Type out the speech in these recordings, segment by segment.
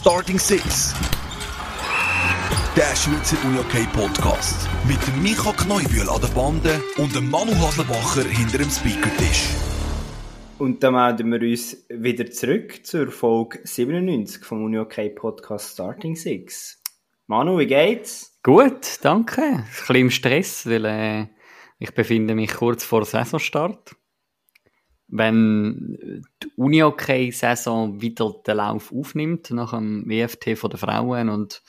Starting Six. Der Schweizer UniOK Podcast. Mit dem Micha Kneubühl an der Bande und dem Manu Haslebacher hinter dem Speakertisch. Und dann melden wir uns wieder zurück zur Folge 97 vom UniOK Podcast Starting Six. Manu, wie geht's? Gut, danke. Ein bisschen im Stress, weil äh, ich befinde mich kurz vor Saisonstart. Wenn die Uni-OK-Saison wieder den Lauf aufnimmt, nach dem WFT von den Frauen und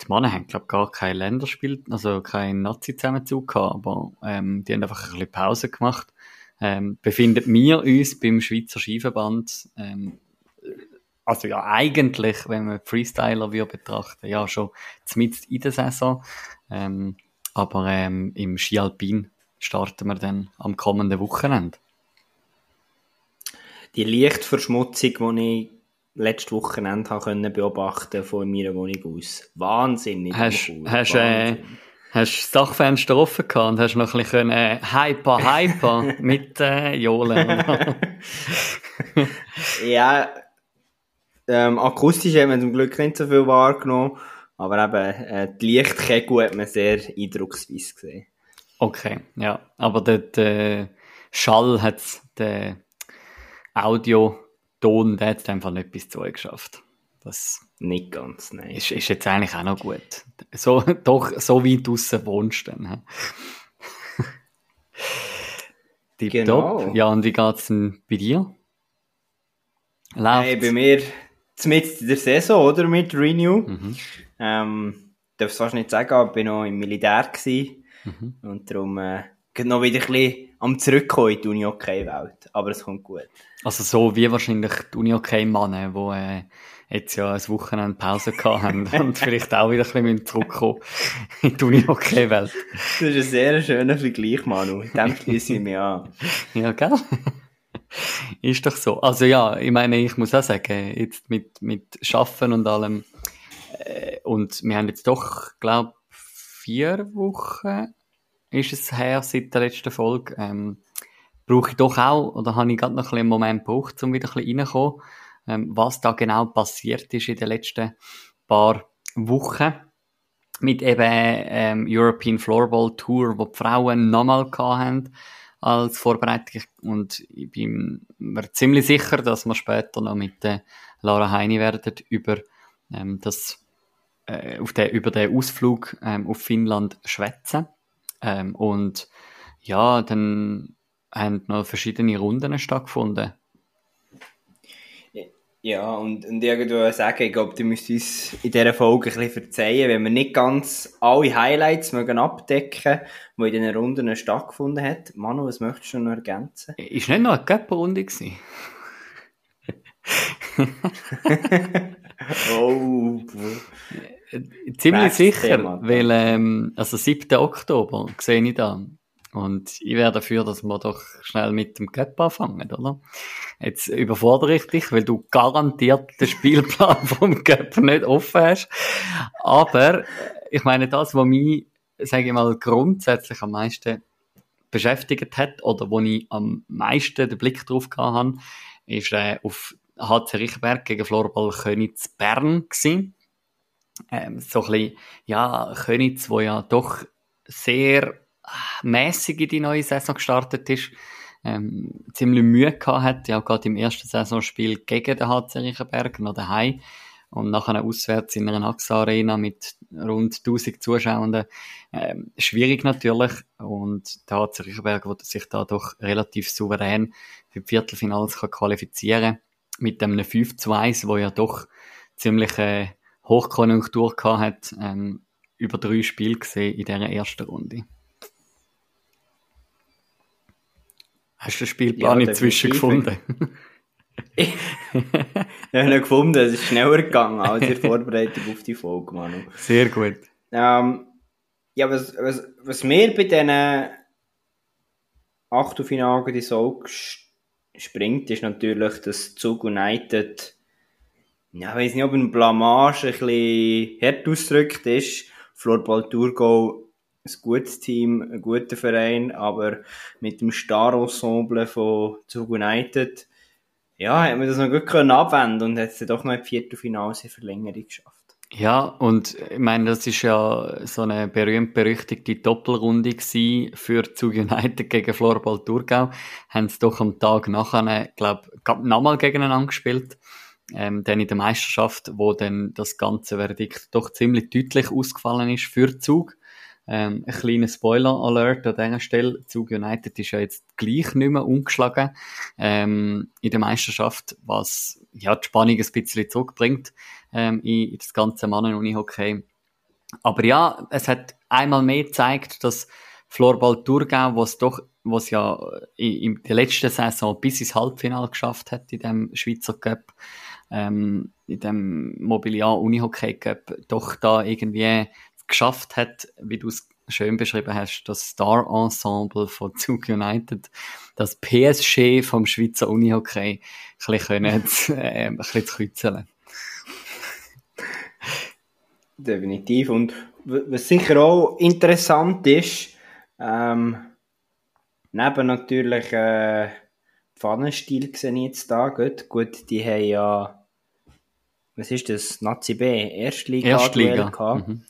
die Männer haben, glaube ich, gar kein Länderspiel, also keinen Nazi-Zusammenzug gehabt, aber ähm, die haben einfach ein bisschen Pause gemacht. Ähm, befinden wir uns beim Schweizer Skiverband, ähm, also ja, eigentlich, wenn man Freestyler wir betrachten, ja, schon zumindest in der Saison. Ähm, aber ähm, im Ski Alpin starten wir dann am kommenden Wochenende. Die Lichtverschmutzung, die ich letztes Wochenende können beobachten von meiner Wohnung aus. Wahnsinnig. Hast, cool. hast, äh, hast das Dachfenster offen gehabt und hast noch ein bisschen äh, hyper, hyper mit äh, Jolen. ja, ähm, akustisch haben wir zum Glück nicht so viel wahrgenommen, aber eben äh, die Lichtkegel hat man sehr eindrucksweise gesehen. Okay, ja, aber der, der Schall hat den Audioton, der hat einfach nicht bis zu euch geschafft. Das nicht ganz, nein. Ist, ist jetzt eigentlich auch noch gut. So, doch, so weit draussen wohnst du dann. genau. Ja, und wie geht's denn bei dir? Läuft's? Hey, bei mir mit der Saison, oder? Mit Renew. Mhm. Ähm, darf es fast nicht sagen, aber ich war noch im Militär. Mhm. Und darum äh, noch wieder ein bisschen am Zurückkommen in die Uni-OK-Welt. Aber es kommt gut. Also so wie wahrscheinlich die Uni-OK-Mannen, die äh, jetzt ja ein Wochenende Pause gehabt haben und vielleicht auch wieder ein bisschen zurückkommen in die Uni-OK-Welt. Das ist ein sehr schöner Vergleich, Manu. Dem schließe ich mich an. Ja, gell? ist doch so. Also ja, ich meine, ich muss auch sagen, jetzt mit, mit Schaffen und allem, äh, und wir haben jetzt doch, glaube vier Wochen ist es her seit der letzten Folge, ähm, brauche ich doch auch, oder habe ich gerade noch einen Moment gebraucht, um wieder ein bisschen reinzukommen, ähm, was da genau passiert ist in den letzten paar Wochen mit eben ähm, European Floorball Tour, wo die Frauen nochmal hatten als Vorbereitung. Und ich bin mir ziemlich sicher, dass wir später noch mit der Lara Heini werden über ähm, das äh, auf der, über den Ausflug ähm, auf Finnland schwätzen. Ähm, und ja, dann haben noch verschiedene Runden stattgefunden. Ja, und, und irgendwo sagen, ich glaube, du müsst uns in dieser Folge ein bisschen verzeihen, wenn wir nicht ganz alle Highlights mögen abdecken, die in diesen Runden stattgefunden haben. Manu, was möchtest du noch ergänzen? Ist nicht noch eine Cup-Runde gewesen? oh, Ziemlich sicher, Thema. weil, ähm, also 7. Oktober sehe ich da. Und ich wäre dafür, dass wir doch schnell mit dem Cup anfangen, oder? Jetzt überfordere ich dich, weil du garantiert den Spielplan vom Cup nicht offen hast. Aber ich meine, das, was mich, sage ich mal, grundsätzlich am meisten beschäftigt hat oder wo ich am meisten den Blick drauf gehabt habe, ist äh, auf HC Richtberg gegen Florball Könitz Bern gewesen. Ähm, so ein bisschen, ja, Könitz, wo ja doch sehr mäßig in die neue Saison gestartet ist, ähm, ziemlich Mühe gehabt hat, ja gerade im ersten Saisonspiel gegen den HC Riechenberg noch daheim. Und nachher auswärts in einer AXA Arena mit rund 1000 Zuschauern. Ähm, schwierig natürlich. Und der HC Riechenberg wollte sich da doch relativ souverän für die Viertelfinals qualifizieren. Mit einem 5 zu 1, wo ja doch ziemlich äh, Hochkonjunktur gehabt hat, ähm, über drei Spiele gesehen in dieser ersten Runde. Hast du den Spielplan ja, inzwischen gefunden? ich habe ihn gefunden, es ist schneller gegangen als in Vorbereitung auf die Folge, Manu. Sehr gut. Ähm, ja, was, was, was mir bei diesen Achtelfinalen die Sorge springt, ist natürlich, dass Zug United, ja, ich weiß nicht, ob ein Blamage ein bisschen hart ausgedrückt ist. Floorball Thurgau ein gutes Team, ein guter Verein, aber mit dem Star-Ensemble von Zug United ja, hat man das noch gut können abwenden und hat es doch noch im Viertelfinale eine Verlängerung geschafft. Ja, und ich meine, das ist ja so eine berühmt-berüchtigte Doppelrunde gewesen für Zug United gegen Floorball Thurgau. Haben sie doch am Tag nachher, glaube ich, nochmal gegeneinander gespielt. Ähm, dann in der Meisterschaft, wo dann das ganze Verdikt doch ziemlich deutlich ausgefallen ist für Zug. Ähm, ein kleiner Spoiler-Alert an dieser Stelle. Zug United ist ja jetzt gleich nicht mehr umgeschlagen ähm, in der Meisterschaft, was ja die Spannung ein bisschen zurückbringt ähm, in, in das ganze Mannen-Uni-Hockey. Aber ja, es hat einmal mehr gezeigt, dass Floorball Thurgau, was doch, was ja in, in der letzten Saison bis ins Halbfinale geschafft hat in dem Schweizer Cup, ähm, in dem Mobiliar Unihockey Cup, doch da irgendwie geschafft hat, wie du es schön beschrieben hast, das Star Ensemble von Zug United, das PSG vom Schweizer Unihockey, ein bisschen, können, äh, ein bisschen zu kützeln. Definitiv. Und was sicher auch interessant ist, ähm, neben natürlich äh, Pfannenstil sehe ich jetzt da, gut, gut, die haben ja was ist das? Nazi B, Erstliga-Duell Erstliga. Mhm.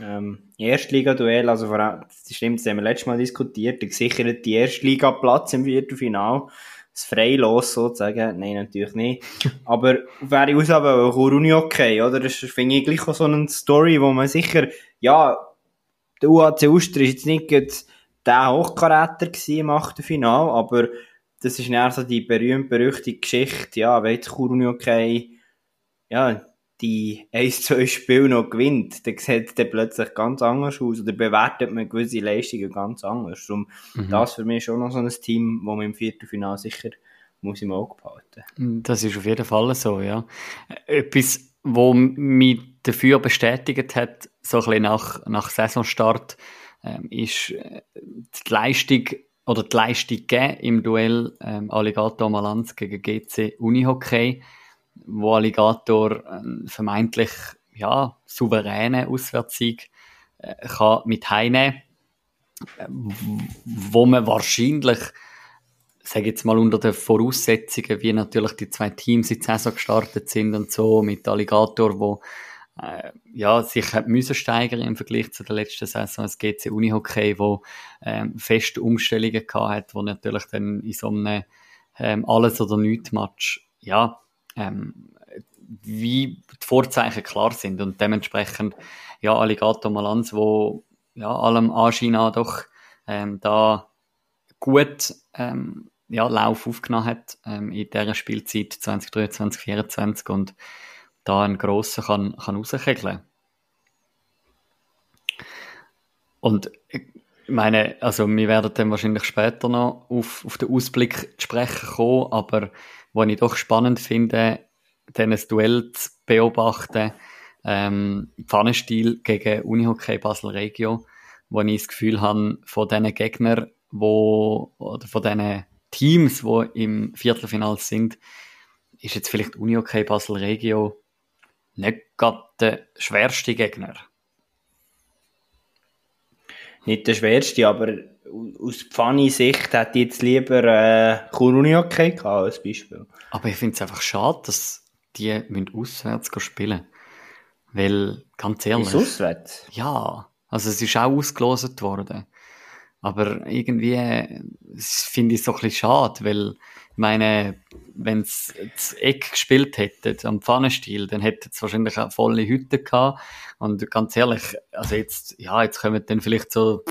Ähm, Erstliga-Duell, also vor allem, das stimmt, das haben wir letztes Mal diskutiert, der gesicherte Erstliga-Platz im Viertelfinale. Das Freilos sozusagen, nein, natürlich nicht. Aber wäre ich aus, aber Kuruni okay, oder? Das finde ich gleich auch so eine Story, wo man sicher, ja, der UAC Uster ist jetzt nicht der Hochkaräter im Achtelfinale, aber das ist näher so die berühmt-berüchtigte Geschichte, ja, wenn jetzt Kuruni okay ja, die 1-2 Spiele noch gewinnt, dann sieht es dann plötzlich ganz anders aus oder bewertet man gewisse Leistungen ganz anders. Darum, mhm. das für mich schon noch so ein Team, wo man im Viertelfinale sicher muss im Auge behalten. Das ist auf jeden Fall so, ja. Etwas, wo mich dafür bestätigt hat, so ein bisschen nach, nach Saisonstart, ähm, ist äh, die Leistung oder die Leistung im Duell ähm, Alligator Malanz gegen GC Unihockey wo Alligator vermeintlich ja, souveränen Auswärtssieg äh, kann mit heimnehmen wo man wahrscheinlich sage jetzt mal unter den Voraussetzungen, wie natürlich die zwei Teams in die Saison gestartet sind und so, mit Alligator, wo äh, ja, sich hat müssen steigern im Vergleich zu der letzten Saison. Es geht Unihockey, wo ähm, feste Umstellungen gehabt hat, wo natürlich dann in so einem ähm, Alles- oder Nichts-Match, ja, ähm, wie die Vorzeichen klar sind und dementsprechend ja Alligator Malanz, wo ja allem Anschein nach doch ähm, da gut ähm, ja, Lauf aufgenommen hat ähm, in dieser Spielzeit 2023, 2024 und da einen grossen kann, kann rauskegeln. Und ich meine, also wir werden dann wahrscheinlich später noch auf, auf den Ausblick zu sprechen kommen, aber was ich doch spannend finde, ein Duell zu beobachten, ähm, Pfannenstil gegen Unihockey Basel Regio, wo ich das Gefühl habe, von diesen Gegnern, wo, oder von diesen Teams, die im Viertelfinale sind, ist jetzt vielleicht Unihockey Basel Regio nicht gerade der schwerste Gegner. Nicht der schwerste, aber aus Pfanni-Sicht hätte ich jetzt lieber äh, Unihockey gehabt, als Beispiel. Aber ich finde es einfach schade, dass die müssen auswärts spielen. Weil, ganz ehrlich. Ist auswärts? Ja. Also, es ist auch ausgelost worden. Aber irgendwie finde ich es so ein bisschen schade, weil, ich meine, wenn es das Eck gespielt hätte, am Pfannenstil, dann hätte es wahrscheinlich eine volle Hütte gehabt. Und ganz ehrlich, also jetzt, ja, jetzt kommen dann vielleicht so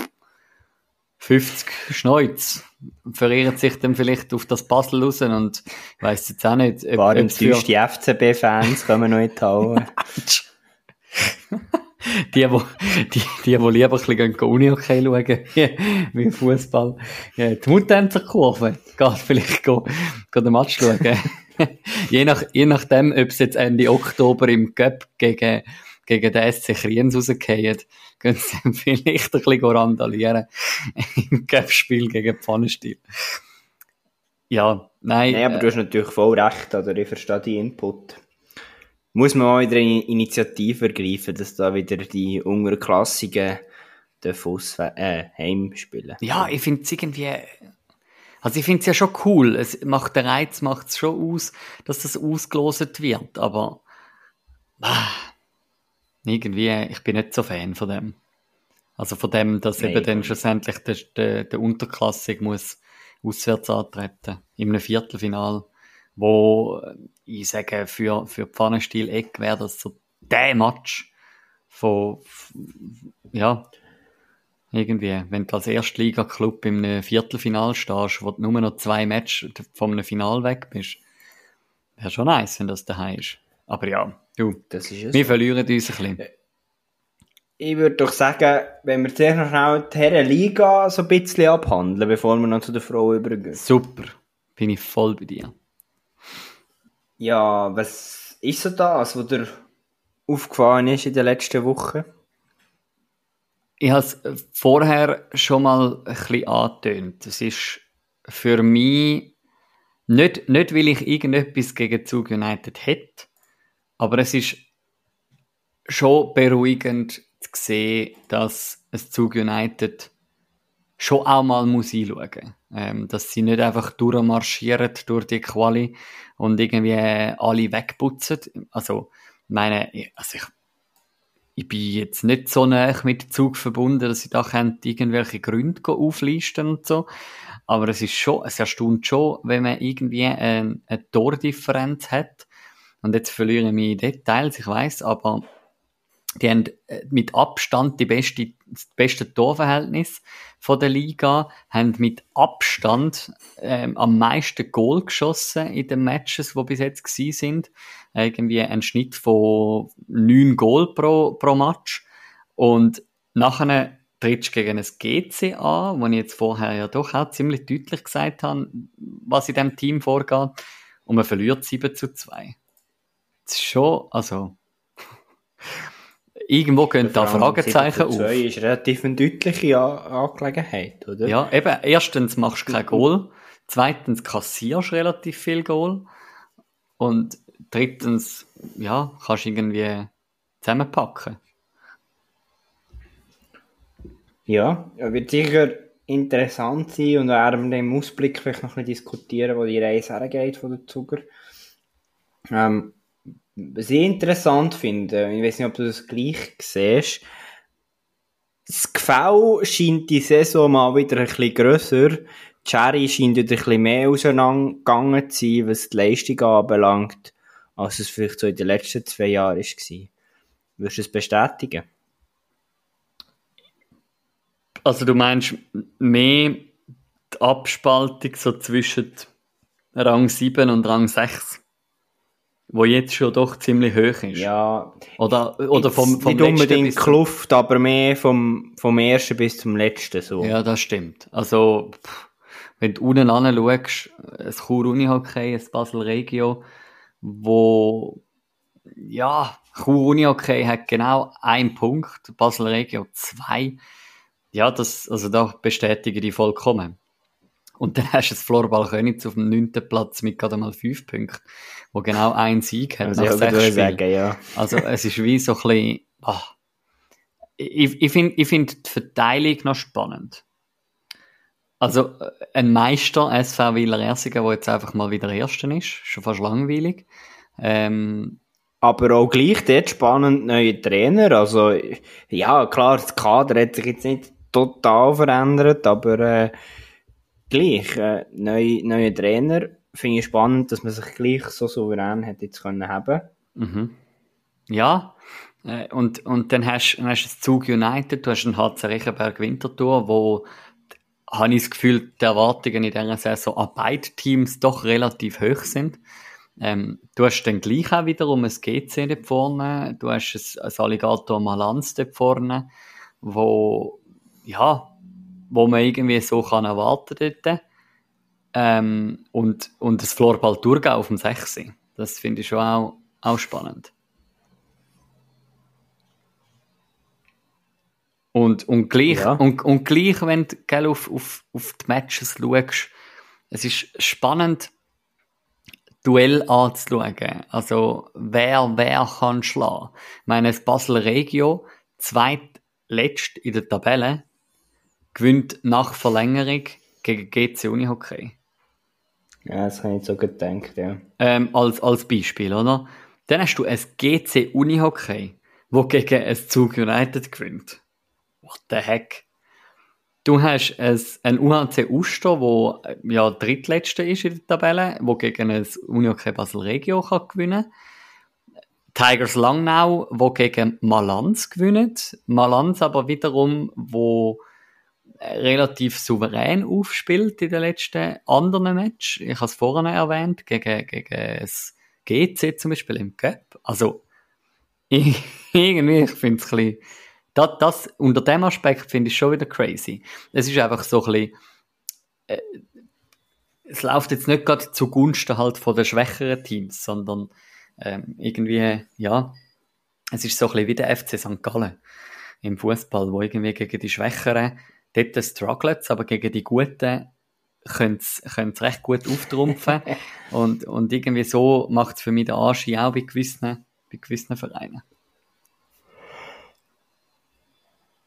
50 Schneuz verirren sich dann vielleicht auf das Puzzle raus und ich weiss jetzt auch nicht, ob, War enttäuscht, die FCB-Fans kommen noch in die Halle. die, wo, die, die, die lieber ein bisschen Uni-Hockey schauen, wie Fußball. Ja, die Muttänzer-Kurve, geht vielleicht go, go den Match schauen. je, nach, je nachdem, ob es jetzt Ende Oktober im Cup gegen gegen den SC Kriens rausgehen, können sie vielleicht ein bisschen randalieren im Cup-Spiel gegen Pfannenstiel. Ja, nein. Nein, aber äh, du hast natürlich voll recht, oder? Ich verstehe die Input. Muss man auch wieder eine Initiative ergreifen, dass da wieder die Unterklassigen den Fuss äh, heim spielen. Ja, ich finde es irgendwie Also ich finde es ja schon cool. Es macht der Reiz macht es schon aus, dass das ausgeloset wird. Aber ah, irgendwie, ich bin nicht so Fan von dem. Also von dem, dass nee, eben dann schlussendlich der, der, der Unterklassik muss auswärts antreten. In einem Viertelfinal. Wo ich sage, für, für Pfannenstiel Eck wäre das so der Match von, ja, irgendwie, wenn du als Erstliga-Club im Viertelfinal stehst, wo du nur noch zwei Matches vom einem Final weg bist, wäre schon nice, wenn das daheim ist. Aber ja, du, das ist es. wir verlieren uns ein bisschen. Ich würde doch sagen, wenn wir zuerst noch schnell die Herrenliga so ein bisschen abhandeln, bevor wir noch zu der Frau übergehen. Super, bin ich voll bei dir. Ja, was ist so das, was dir aufgefallen ist in den letzten Wochen? Ich habe es vorher schon mal ein bisschen angetönt. Es ist für mich nicht, nicht weil ich irgendetwas gegen Zug United hätte, aber es ist schon beruhigend zu sehen, dass es Zug United schon auch mal muss einschauen ähm, dass sie nicht einfach durchmarschieren durch die Quali und irgendwie alle wegputzen. Also, meine, also ich ich bin jetzt nicht so nah mit Zug verbunden, dass ich da irgendwelche Gründe auflisten und so. Aber es ist schon, es erstaunt schon, wenn man irgendwie eine, eine Tordifferenz hat. Und jetzt verliere ich mich in Details, ich weiß, aber die haben äh, mit Abstand die beste, das beste Torverhältnis von der Liga, haben mit Abstand ähm, am meisten Goal geschossen in den Matches, die bis jetzt gewesen sind. Irgendwie ein Schnitt von neun Goal pro, pro Match. Und nachher trittst gegen ein GC an, wo ich jetzt vorher ja doch auch ziemlich deutlich gesagt habe, was in diesem Team vorgeht. Und man verliert 7 zu 2. Das schon, also irgendwo gehen da Fragezeichen auf. 2 ist relativ eine deutliche Angelegenheit, oder? Ja, eben, erstens machst du kein Goal, zweitens kassierst du relativ viel Goal und drittens, ja, kannst du irgendwie zusammenpacken. Ja, wird sicher interessant sein und werden wir im Ausblick vielleicht noch ein bisschen diskutieren, wo die Reise hergeht von der Zuger. Ähm, ich interessant finde, ich weiß nicht, ob du das gleich siehst, das Gefäll scheint die Saison mal wieder ein bisschen grösser. Cherry scheint wieder ein bisschen mehr auseinandergegangen zu sein, was die Leistung anbelangt, als es vielleicht so in den letzten zwei Jahren war. Würdest du es bestätigen? Also du meinst mehr die Abspaltung so zwischen Rang 7 und Rang 6? Wo jetzt schon doch ziemlich hoch ist. Ja. Oder, oder vom, vom Nicht unbedingt Kluft, aber mehr vom, vom ersten bis zum letzten, so. Ja, das stimmt. Also, pff, wenn du unten anschaust, ein Chur Unihockey, ein Basel Regio, wo, ja, Chur Unihockey hat genau einen Punkt, Basel Regio zwei. Ja, das, also da bestätige ich vollkommen. Und dann hast du das Florball Königs auf dem neunten Platz mit gerade mal fünf Punkten, wo genau ein Sieg hat also nach sechs sagen, ja. Also es ist wie so ein bisschen, oh. ich, ich finde ich find die Verteilung noch spannend. Also ein Meister, SV Wieler Ersigen, der jetzt einfach mal wieder Erster ist, schon fast langweilig. Ähm, aber auch gleich dort spannend neue Trainer. Also, ja, klar, das Kader hat sich jetzt nicht total verändert, aber äh, gleich, äh, neue, neue Trainer, finde ich spannend, dass man sich gleich so souverän hat jetzt können haben. Mhm. Ja, äh, und, und dann hast, du das Zug United, du hast den HC Rechenberg Winterthur, wo habe ich das Gefühl, die Erwartungen in dieser Saison an beiden Teams doch relativ hoch sind. Ähm, du hast dann gleich auch wiederum ein GC dort vorne, du hast ein, ein Alligator Malanz dort vorne, wo, ja, wo man irgendwie so kann erwarten dort. Ähm, und, und das Floorball Thurgau auf dem 6. Das finde ich schon auch, auch spannend. Und, und, gleich, ja. und, und gleich, wenn du gell, auf, auf, auf die Matches schaust, es ist spannend, Duell anzuschauen. Also, wer, wer kann schlagen? Ich meine, das Basel Regio, zweitletzt in der Tabelle, gewinnt nach Verlängerung gegen GC Unihockey. Ja, das habe ich so gedacht, ja. Ähm, als, als Beispiel, oder? Dann hast du ein GC Unihockey, wo gegen ein Zug United gewinnt. What the heck? Du hast ein, ein UHC Uster, wo ja drittletzter ist in der Tabelle, wo gegen ein Unihockey Basel Regio kann gewinnen Tigers Langnau, wo gegen Malanz gewinnt. Malanz aber wiederum, wo relativ souverän aufspielt in den letzten anderen Match. Ich habe es vorhin erwähnt, gegen, gegen das GC zum Beispiel im Cup. Also, irgendwie, ich finde es ein bisschen, das, das, unter dem Aspekt finde ich schon wieder crazy. Es ist einfach so ein bisschen, äh, es läuft jetzt nicht gerade zugunsten halt von den schwächeren Teams, sondern ähm, irgendwie, ja, es ist so ein bisschen wie der FC St. Gallen im Fußball, wo irgendwie gegen die Schwächeren dort struggelt aber gegen die Guten können sie recht gut auftrumpfen. und, und irgendwie so macht es für mich den Anschein auch bei gewissen, bei gewissen Vereinen.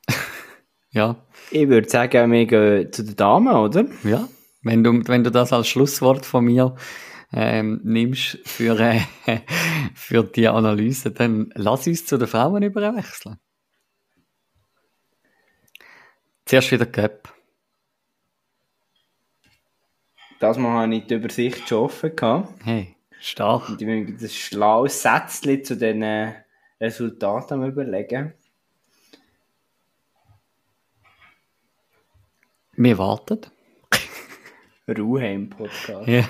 ja. Ich würde sagen, wir gehen zu den Damen, oder? Ja. Wenn du, wenn du das als Schlusswort von mir ähm, nimmst für, äh, für die Analyse, dann lass uns zu den Frauen überwechseln. Zuerst wieder Cup. Das Mal habe ich die Übersicht gehabt. Hey, stark. Und ich will ein schlaues Sätzchen zu den äh, Resultaten überlegen. Wir warten. Ruhe im Podcast. Ja.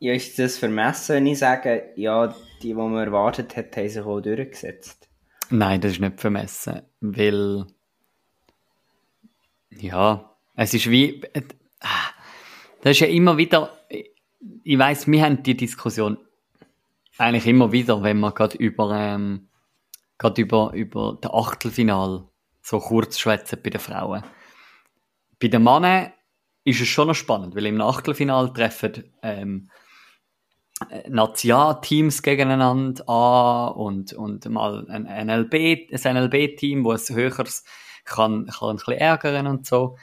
ja, ist das vermessen, wenn ich sage, ja, die, die man erwartet hat, haben sich auch durchgesetzt? Nein, das ist nicht vermessen, weil ja, es ist wie äh, das ist ja immer wieder ich weiß, wir haben die Diskussion eigentlich immer wieder, wenn wir gerade über ähm, gerade über über das Achtelfinal so kurz schwätzen bei den Frauen. Bei den Männern ist es schon noch spannend, weil im Achtelfinal treffen ähm, Nationalteams gegeneinander an und, und mal ein NLB, ein NLB-Team, wo es höheres kann, kann ein bisschen ärgern und so.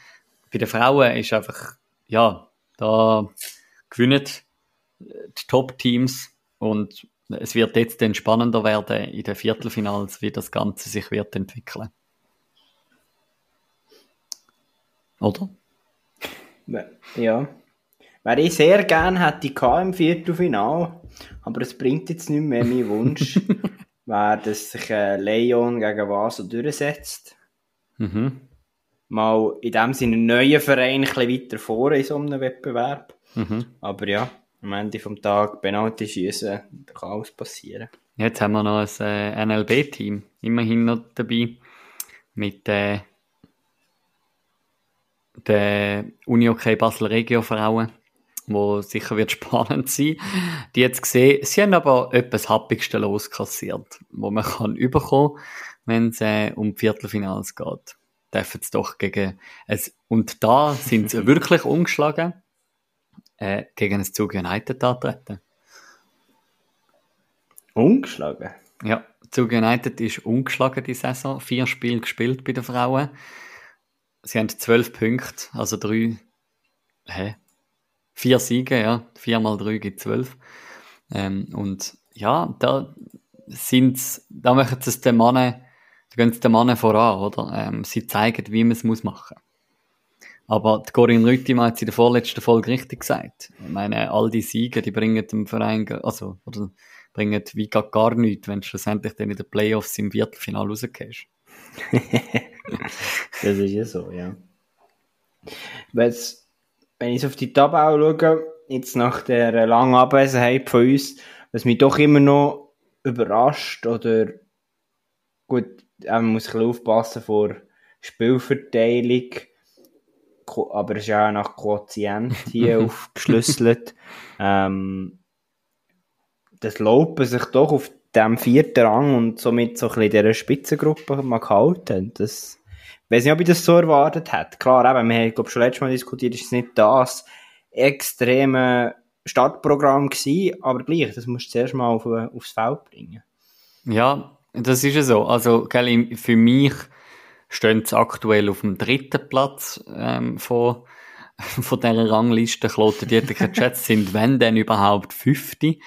Bei den Frauen ist einfach, ja, da gewinnen die Top-Teams und es wird jetzt dann spannender werden in den Viertelfinals, wie das Ganze sich wird entwickeln. Oder? Ja. Wäre ich sehr gerne hätte im Viertelfinal, aber es bringt jetzt nicht mehr meinen Wunsch, wäre, dass sich äh, Leon gegen Vasel durchsetzt. Mhm. Mal in dem Sinne einen neuen Verein ein bisschen weiter vor in so einem Wettbewerb. Mhm. Aber ja, am Ende vom Tag Penalty schießen, da kann alles passieren. Jetzt haben wir noch ein äh, NLB-Team, immerhin noch dabei, mit äh, der Uni-OK Basel Regio Frauen wo sicher wird spannend sein. Die jetzt gesehen, sie haben aber etwas Happigste loskassiert, wo man kann überkommen, wenn es äh, um Viertelfinals geht. Dürfen sie doch gegen es und da sind sie wirklich umgeschlagen äh, gegen ein Zug United antreten. Umgeschlagen? Ja, Zug United ist umgeschlagen die Saison. Vier Spiele gespielt bei den Frauen. Sie haben zwölf Punkte, also drei. Hä? Vier Siege, ja, vier mal drei gibt zwölf. Ähm, und ja, da sind da machen es den Mannen, da gehen sie den Mannen voran, oder? Ähm, sie zeigen, wie man es muss machen. Aber die Corinne Rüttimann hat sie in der vorletzten Folge richtig gesagt. Ich meine, all die Siege, die bringen dem Verein, also, oder bringen wie gar, gar nichts, wenn du schlussendlich dann in den Playoffs im Viertelfinale rausgehst. das ist ja so, ja. Weil's wenn ich auf die Tabelle schaue, jetzt nach der langen Abwesenheit von uns, was mich doch immer noch überrascht oder gut, man muss ein bisschen aufpassen vor Spielverteilung, aber es ist ja auch nach Quotient hier aufgeschlüsselt. Ähm, das Lopen sich doch auf dem vierten Rang und somit so ein bisschen dieser Spitzengruppe mal gehalten. Das weiß nicht, ob ich das so erwartet hätte. Klar, eben, wir haben, glaube schon letztes Mal diskutiert, ist es nicht das extreme Startprogramm gewesen, aber gleich, das musst du zuerst mal auf, aufs Feld bringen. Ja, das ist ja so. Also, gell, für mich stehen sie aktuell auf dem dritten Platz ähm, von, von dieser Rangliste. Kloten Dieter Jets sind, wenn denn überhaupt, fünfte.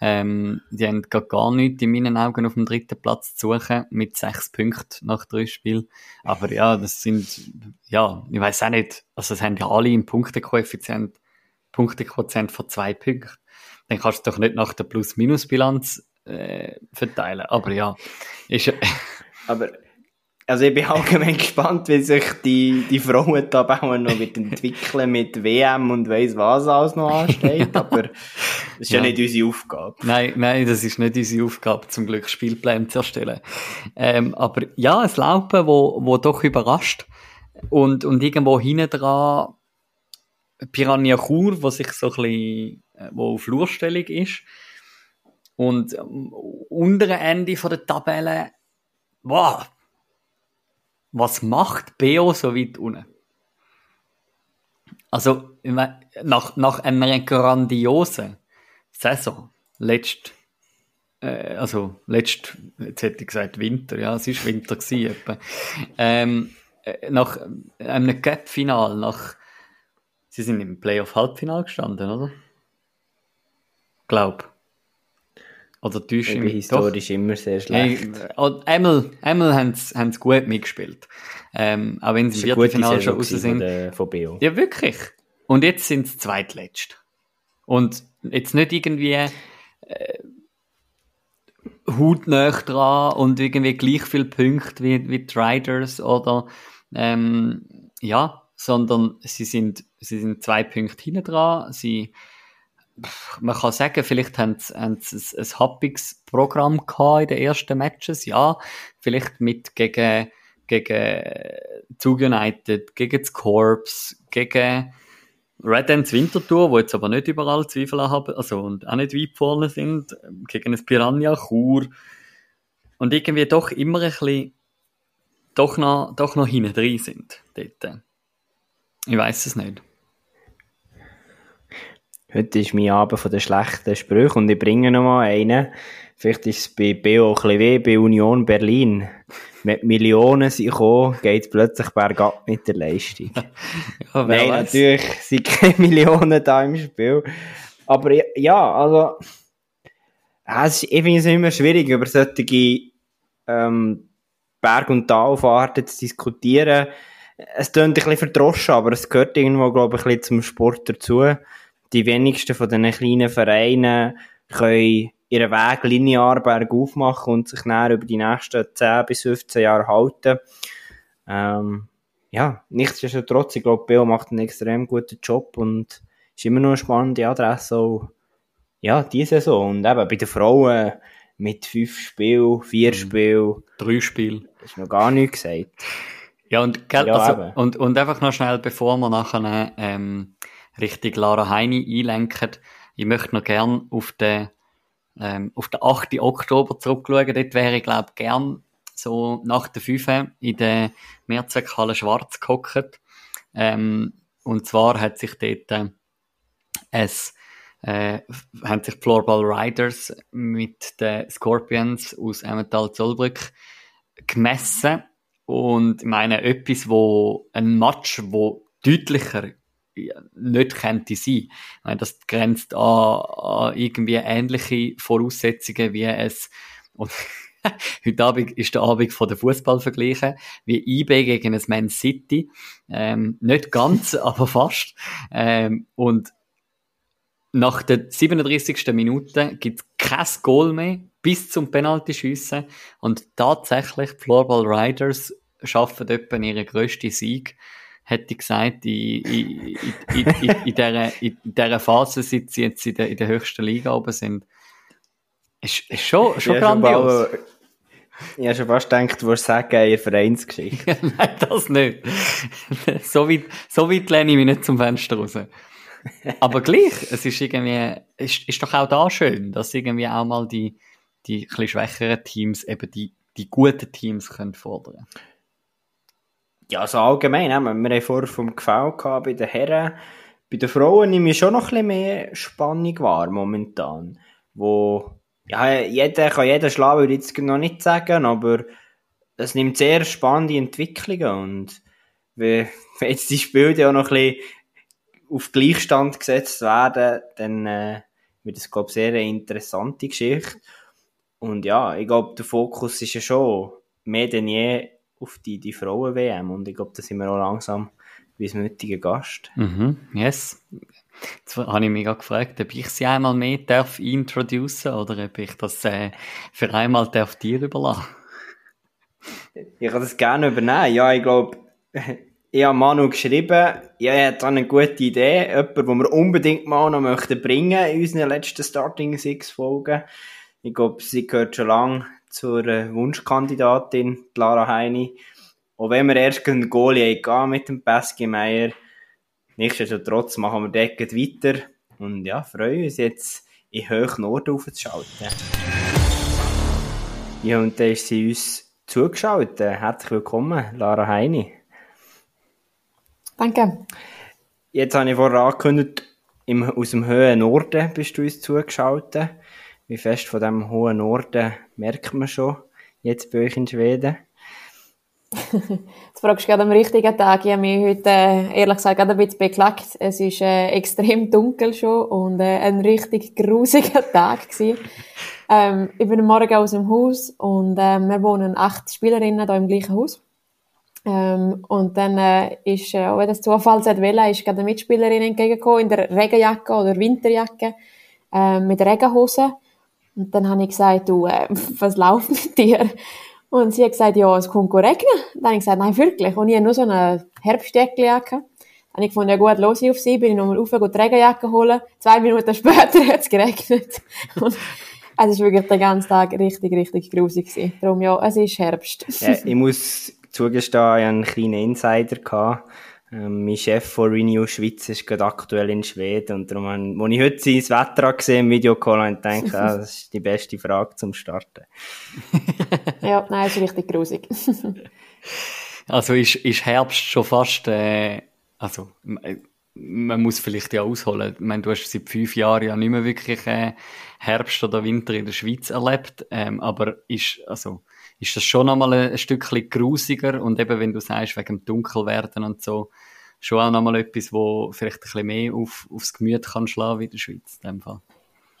Ähm, die haben gar, nichts in meinen Augen auf dem dritten Platz zu suchen, mit sechs Punkten nach drei Spielen. Aber ja, das sind, ja, ich weiß auch nicht, also das haben ja alle im Punktekoeffizient, Punktequotient von zwei Punkten. Dann kannst du doch nicht nach der Plus-Minus-Bilanz äh, verteilen. Aber ja, ist. Aber also ich bin allgemein gespannt, wie sich die, die Frauen da bauen noch mit entwickeln, mit WM und weiss was alles noch ansteht, aber das ist ja. ja. nicht unsere Aufgabe. Nein, nein, das ist nicht unsere Aufgabe, zum Glück Spielpläne zu erstellen. Ähm, aber ja, ein Laupen, wo, wo doch überrascht und, und irgendwo hinten dran Piranha Chur, wo sich so ein bisschen, äh, wo auf Flurstellung ist und am unteren Ende von der Tabelle, wow, was macht Beo so weit unten? Also, nach, nach einer grandiosen Saison, letzt, äh, also, letzt, jetzt hätte ich gesagt Winter, ja, es ist Winter gewesen, etwa. Ähm, äh, nach einem Cup-Final, nach, sie sind im Playoff-Halbfinal gestanden, oder? Glaub. Oder täusche ich mich historisch doch? immer sehr schlecht. Hey, einmal, einmal haben sie gut mitgespielt. Ähm, auch wenn sie im Viertelfinale schon raus sind. Von, von BO. Ja, wirklich. Und jetzt sind sie zweitletzt. Und jetzt nicht irgendwie äh, hautnah dran und irgendwie gleich viele Punkte wie, wie die Riders oder ähm, ja, sondern sie sind, sie sind zwei Punkte hinten dran. Sie man kann sagen, vielleicht haben sie, haben sie ein, ein happiges Programm gehabt in den ersten Matches, ja. Vielleicht mit gegen, gegen Zug United, gegen das Corps, gegen Red Ends Winterthur, wo jetzt aber nicht überall Zweifel haben, also und auch nicht weit vorne sind, gegen ein Piranha Chur und irgendwie doch immer ein bisschen doch noch, doch noch hinten drin sind dort. Ich weiß es nicht. Heute ist mein Abend von den schlechten Sprüchen und ich bringe noch mal einen. Vielleicht ist es bei BO wie bei Union Berlin. Mit Millionen sind gekommen, geht es plötzlich bergab mit der Leistung. ja, Nein, weiß. natürlich sind keine Millionen da im Spiel. Aber ja, also, es ist, ich finde es immer schwierig, über solche ähm, Berg- und Talfahrten zu diskutieren. Es klingt ein bisschen verdroschen, aber es gehört irgendwo, glaube ich, ein bisschen zum Sport dazu die wenigsten von diesen kleinen Vereinen können ihren Weg linear bergauf machen und sich dann über die nächsten 10 bis 15 Jahre halten. Ähm, ja, nichtsdestotrotz, ich glaube, Beo macht einen extrem guten Job und ist immer noch eine spannende Adresse auch, ja, diese Saison. Und eben bei den Frauen mit fünf Spielen, vier mhm. Spielen. Drei Spiele. Ist noch gar nichts gesagt. Ja, und, gell, ja, also, und, und einfach noch schnell, bevor wir nachher, ähm, Richtung Lara Heini einlenken. Ich möchte noch gern auf den, ähm, auf den 8. Oktober zurückschauen. Dort wäre ich, glaube gern so nach der 5 in der Mehrzweckhalle Schwarz gehockt. Ähm, und zwar hat sich dort äh, es äh, haben sich Floorball Riders mit den Scorpions aus Emmental Zollbrück gemessen und ich meine etwas, wo ein Match, wo deutlicher nicht könnte sein. Das grenzt an, an irgendwie ähnliche Voraussetzungen wie es und heute Abend ist der Abend von der Fußball vergleichen, wie IB gegen ein Man City. Ähm, nicht ganz, aber fast. Ähm, und nach der 37. Minute gibt es kein Goal mehr bis zum Penaltyschiessen und tatsächlich die Floorball Riders schaffen etwa ihren grössten Sieg hätte ich gesagt, in, in, in, in, in, dieser, in dieser Phase, seit sie jetzt in der, in der höchsten Liga oben sind. Ist, ist schon, schon ja, grandios. Schon ich habe schon fast gedacht, du würdest sagen, ihr Vereinsgeschichte. Nein, das nicht. so, weit, so weit lehne ich mich nicht zum Fenster raus. Aber gleich, es ist irgendwie, ist, ist doch auch da schön, dass irgendwie auch mal die, die ein schwächeren Teams eben die, die guten Teams können fordern ja, so allgemein, wir haben vorher vom Gefäll bei den Herren. Bei den Frauen nehme ich schon noch ein bisschen mehr Spannung wahr, momentan. Wo, ja, jeder kann jeden schlagen, würde ich jetzt noch nicht sagen, aber es nimmt sehr spannende Entwicklungen und wenn, wenn jetzt die Spiele auch noch ein bisschen auf Gleichstand gesetzt werden, dann äh, wird es, glaube ich, sehr eine interessante Geschichte. Und ja, ich glaube, der Fokus ist ja schon mehr denn je auf die, die Frauen-WM und ich glaube, da sind wir auch langsam wie das nötige Gast. Mhm, yes. Jetzt habe ich mich gerade gefragt, ob ich sie einmal mehr darf introducen oder ob ich das äh, für einmal darf dir überlassen. Ich kann das gerne übernehmen. Ja, ich glaube, ich habe Manu geschrieben, ja, er hat eine gute Idee, jemand, den wir unbedingt mal noch möchten bringen in unseren letzten Starting Six Folgen. Ich glaube, sie gehört schon lange zur äh, Wunschkandidatin, Lara Heini. Auch wenn wir erst einen Goalie gehen mit dem Pesky Meier, nichtsdestotrotz machen wir dort weiter. Und ja, freuen uns jetzt in hohen Norden aufzuschalten. Ja, und da ist sie uns zugeschaltet. Herzlich willkommen, Lara Heini. Danke. Jetzt habe ich vorher angekündigt, im, aus dem hohen Norden bist du uns zugeschaltet. Wie fest von dem hohen Norden merkt man schon jetzt bei euch in Schweden? Jetzt fragst du gerade am richtigen Tag. Ich habe mich heute, äh, ehrlich gesagt, gerade ein bisschen beklagt. Es ist äh, extrem dunkel schon und äh, ein richtig grusiger Tag gewesen. ähm, ich bin Morgen aus dem Haus und äh, wir wohnen acht Spielerinnen hier im gleichen Haus. Ähm, und dann äh, ist, äh, wenn das Zufall sein will, ist gerade eine Mitspielerin entgegengekommen in der Regenjacke oder Winterjacke äh, mit Regenhose. Und dann habe ich gesagt, du, äh, was läuft mit dir? Und sie hat gesagt, ja, es kommt regnen. Dann habe ich gesagt, nein, wirklich. Und ich habe nur so eine Herbstjacke. Dann habe ich gefunden, ja gut, los ich auf sie, bin ich nochmal rauf, die Regenjacke holen. Zwei Minuten später hat es geregnet. Und also es war wirklich den ganzen Tag richtig, richtig grusig gewesen. Darum, ja, es ist Herbst. Ja, ich muss zugestehen, ich hatte einen kleinen Insider. Gehabt. Ähm, mein Chef von Renew Schweiz ist gerade aktuell in Schweden und darum, als ich heute sein Wetter gesehen im Videocall, habe ich gedacht, ah, das ist die beste Frage zum Starten. ja, nein, ist richtig grusig. also ist, ist Herbst schon fast, äh, also man muss vielleicht ja ausholen. Ich meine, du hast seit fünf Jahren ja nicht mehr wirklich äh, Herbst oder Winter in der Schweiz erlebt, ähm, aber ist, also, ist das schon nochmal ein, Stückchen grusiger und eben, wenn du sagst, wegen dem Dunkelwerden und so, schon auch nochmal etwas, wo vielleicht ein bisschen mehr auf, aufs Gemüt kann schlagen wie in der Schweiz, in dem Fall.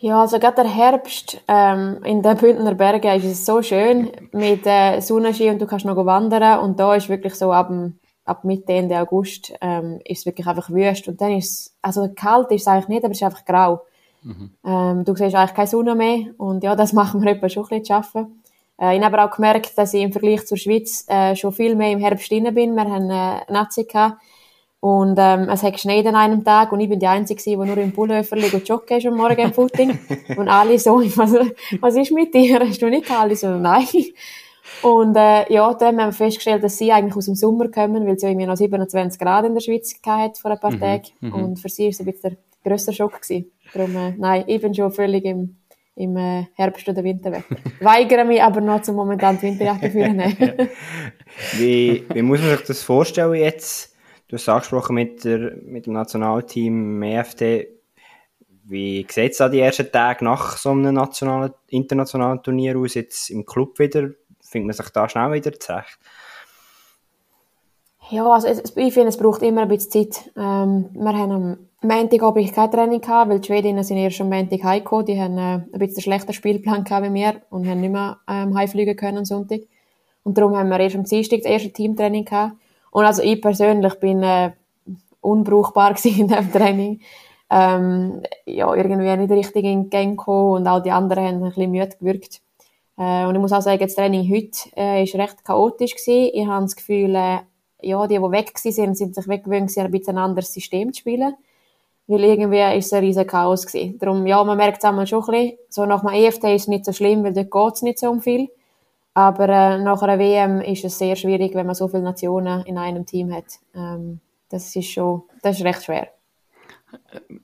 Ja, also gerade der Herbst ähm, in den Bündner Bergen ist es so schön mit äh, Sonnenschein und du kannst noch wandern und da ist wirklich so ab, ab Mitte, Ende August ähm, ist es wirklich einfach wüst und dann ist es, also kalt ist es eigentlich nicht, aber es ist einfach grau. Mhm. Ähm, du siehst eigentlich keine Sonne mehr und ja, das machen wir etwa schon ein bisschen zu arbeiten. Äh, ich habe aber auch gemerkt, dass ich im Vergleich zur Schweiz äh, schon viel mehr im Herbst drin bin. Wir haben äh, Nazi gehabt und ähm, es hat geschneit an einem Tag und ich bin die Einzige, die nur im Pullover und joggen ist am Morgen im Footing. und alle so, was, was ist mit dir? Hast du nicht gehabt? Alle so, nein. Und äh, ja, dann haben wir festgestellt, dass sie eigentlich aus dem Sommer kommen, weil sie irgendwie noch 27 Grad in der Schweiz gehabt vor ein paar mhm. Tagen. Mhm. Und für sie war es ein bisschen der grösser Schock. Gewesen. Darum, äh, nein, ich bin schon völlig im im äh, Herbst- oder Winterwetter. Weigere mich aber noch zum momentan die Winterjacke führen. wie, wie muss man sich das vorstellen jetzt? Du hast angesprochen mit, der, mit dem Nationalteam, EFT. Wie sieht es an die ersten Tage nach so einem nationalen, internationalen Turnier aus? Jetzt im Club wieder? Findet man sich da schnell wieder zurecht? Ja, also ich finde, es braucht immer ein bisschen Zeit. Ähm, wir haben am Montag habe ich kein Training gehabt, weil die Schwedinnen sind erst am Montag heimgekommen. Die haben äh, ein bisschen schlechter Spielplan gehabt wie wir und haben nicht mehr ähm, heimfliegen können am Sonntag. Und darum haben wir erst am Dienstag das erste Teamtraining gehabt. Und also ich persönlich bin äh, unbrauchbar in diesem Training. Ähm, ja, irgendwie nicht richtig in den Gang gekommen und all die anderen haben ein bisschen müde gewirkt. Äh, und ich muss auch sagen, das Training heute äh, recht chaotisch gewesen. Ich habe das Gefühl, äh, ja, die, die weg waren, sind sich weggewöhnt, ein bisschen ein anderes System zu spielen. Weil irgendwie ist es ein riesen Chaos gewesen. Darum, ja, man merkt es einmal schon ein bisschen. So nach dem EFT ist es nicht so schlimm, weil dort geht es nicht so um viel. Aber äh, nach einer WM ist es sehr schwierig, wenn man so viele Nationen in einem Team hat. Ähm, das ist schon, das ist recht schwer.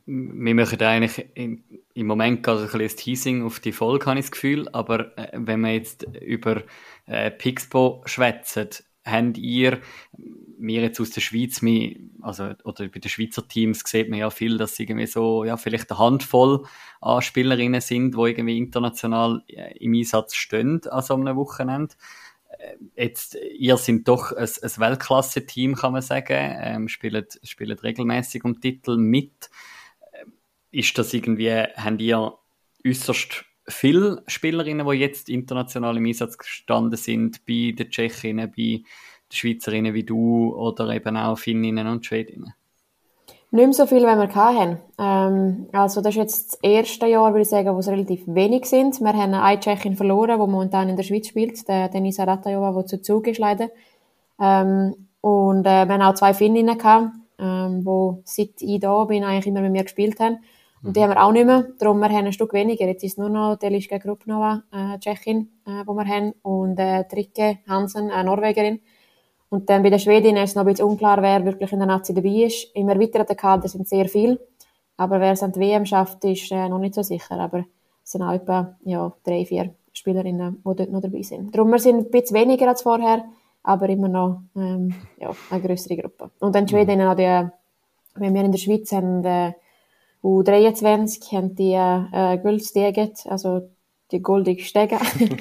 Wir machen eigentlich im, Moment gerade ein bisschen Teasing auf die Folge, habe ich das Gefühl. Aber äh, wenn wir jetzt über äh, Pixbo schwätzen, habt ihr, wir jetzt aus der Schweiz, also, oder bei den Schweizer Teams sieht man ja viel, dass irgendwie so, ja, vielleicht eine Handvoll an Spielerinnen sind, die irgendwie international äh, im Einsatz stehen an so einem Wochenende. Jetzt, ihr sind doch ein, ein Weltklasse-Team, kann man sagen, ähm, spielt, spielt regelmäßig um Titel mit. Ähm, ist das irgendwie, habt ihr äußerst viele Spielerinnen, die jetzt international im Einsatz gestanden sind, bei den Tschechinnen, bei den Schweizerinnen wie du oder eben auch Finninnen und Schwedinnen? Nicht mehr so viel, wie wir hatten. Ähm, also das ist jetzt das erste Jahr, würde ich sagen, wo es relativ wenig sind. Wir haben eine Tschechin verloren, die momentan in der Schweiz spielt, der Denisa Ratajova, der zu Zug ist leider. Ähm, und äh, wir haben auch zwei Finninnen gehabt, ähm, die seit ich da bin eigentlich immer mit mir gespielt haben. Und die haben wir auch nicht mehr. Darum wir haben ein Stück weniger. Jetzt ist nur noch Deliska Grupnova, äh, Tschechin, äh, wo wir haben. Und äh, Tricke Hansen, eine Norwegerin. Und dann bei den Schwedinnen ist es noch ein bisschen unklar, wer wirklich in der Nazi dabei ist. Im erweiterten Kader sind sehr viele. Aber wer es an die WM schafft, ist äh, noch nicht so sicher. Aber es sind auch etwa ja, drei, vier Spielerinnen, die dort noch dabei sind. Darum wir sind ein bisschen weniger als vorher, aber immer noch ähm, ja, eine größere Gruppe. Und dann die Schwedinnen auch die, wenn wir in der Schweiz haben, äh, U23 haben die äh, Guldstege, also die goldige Stege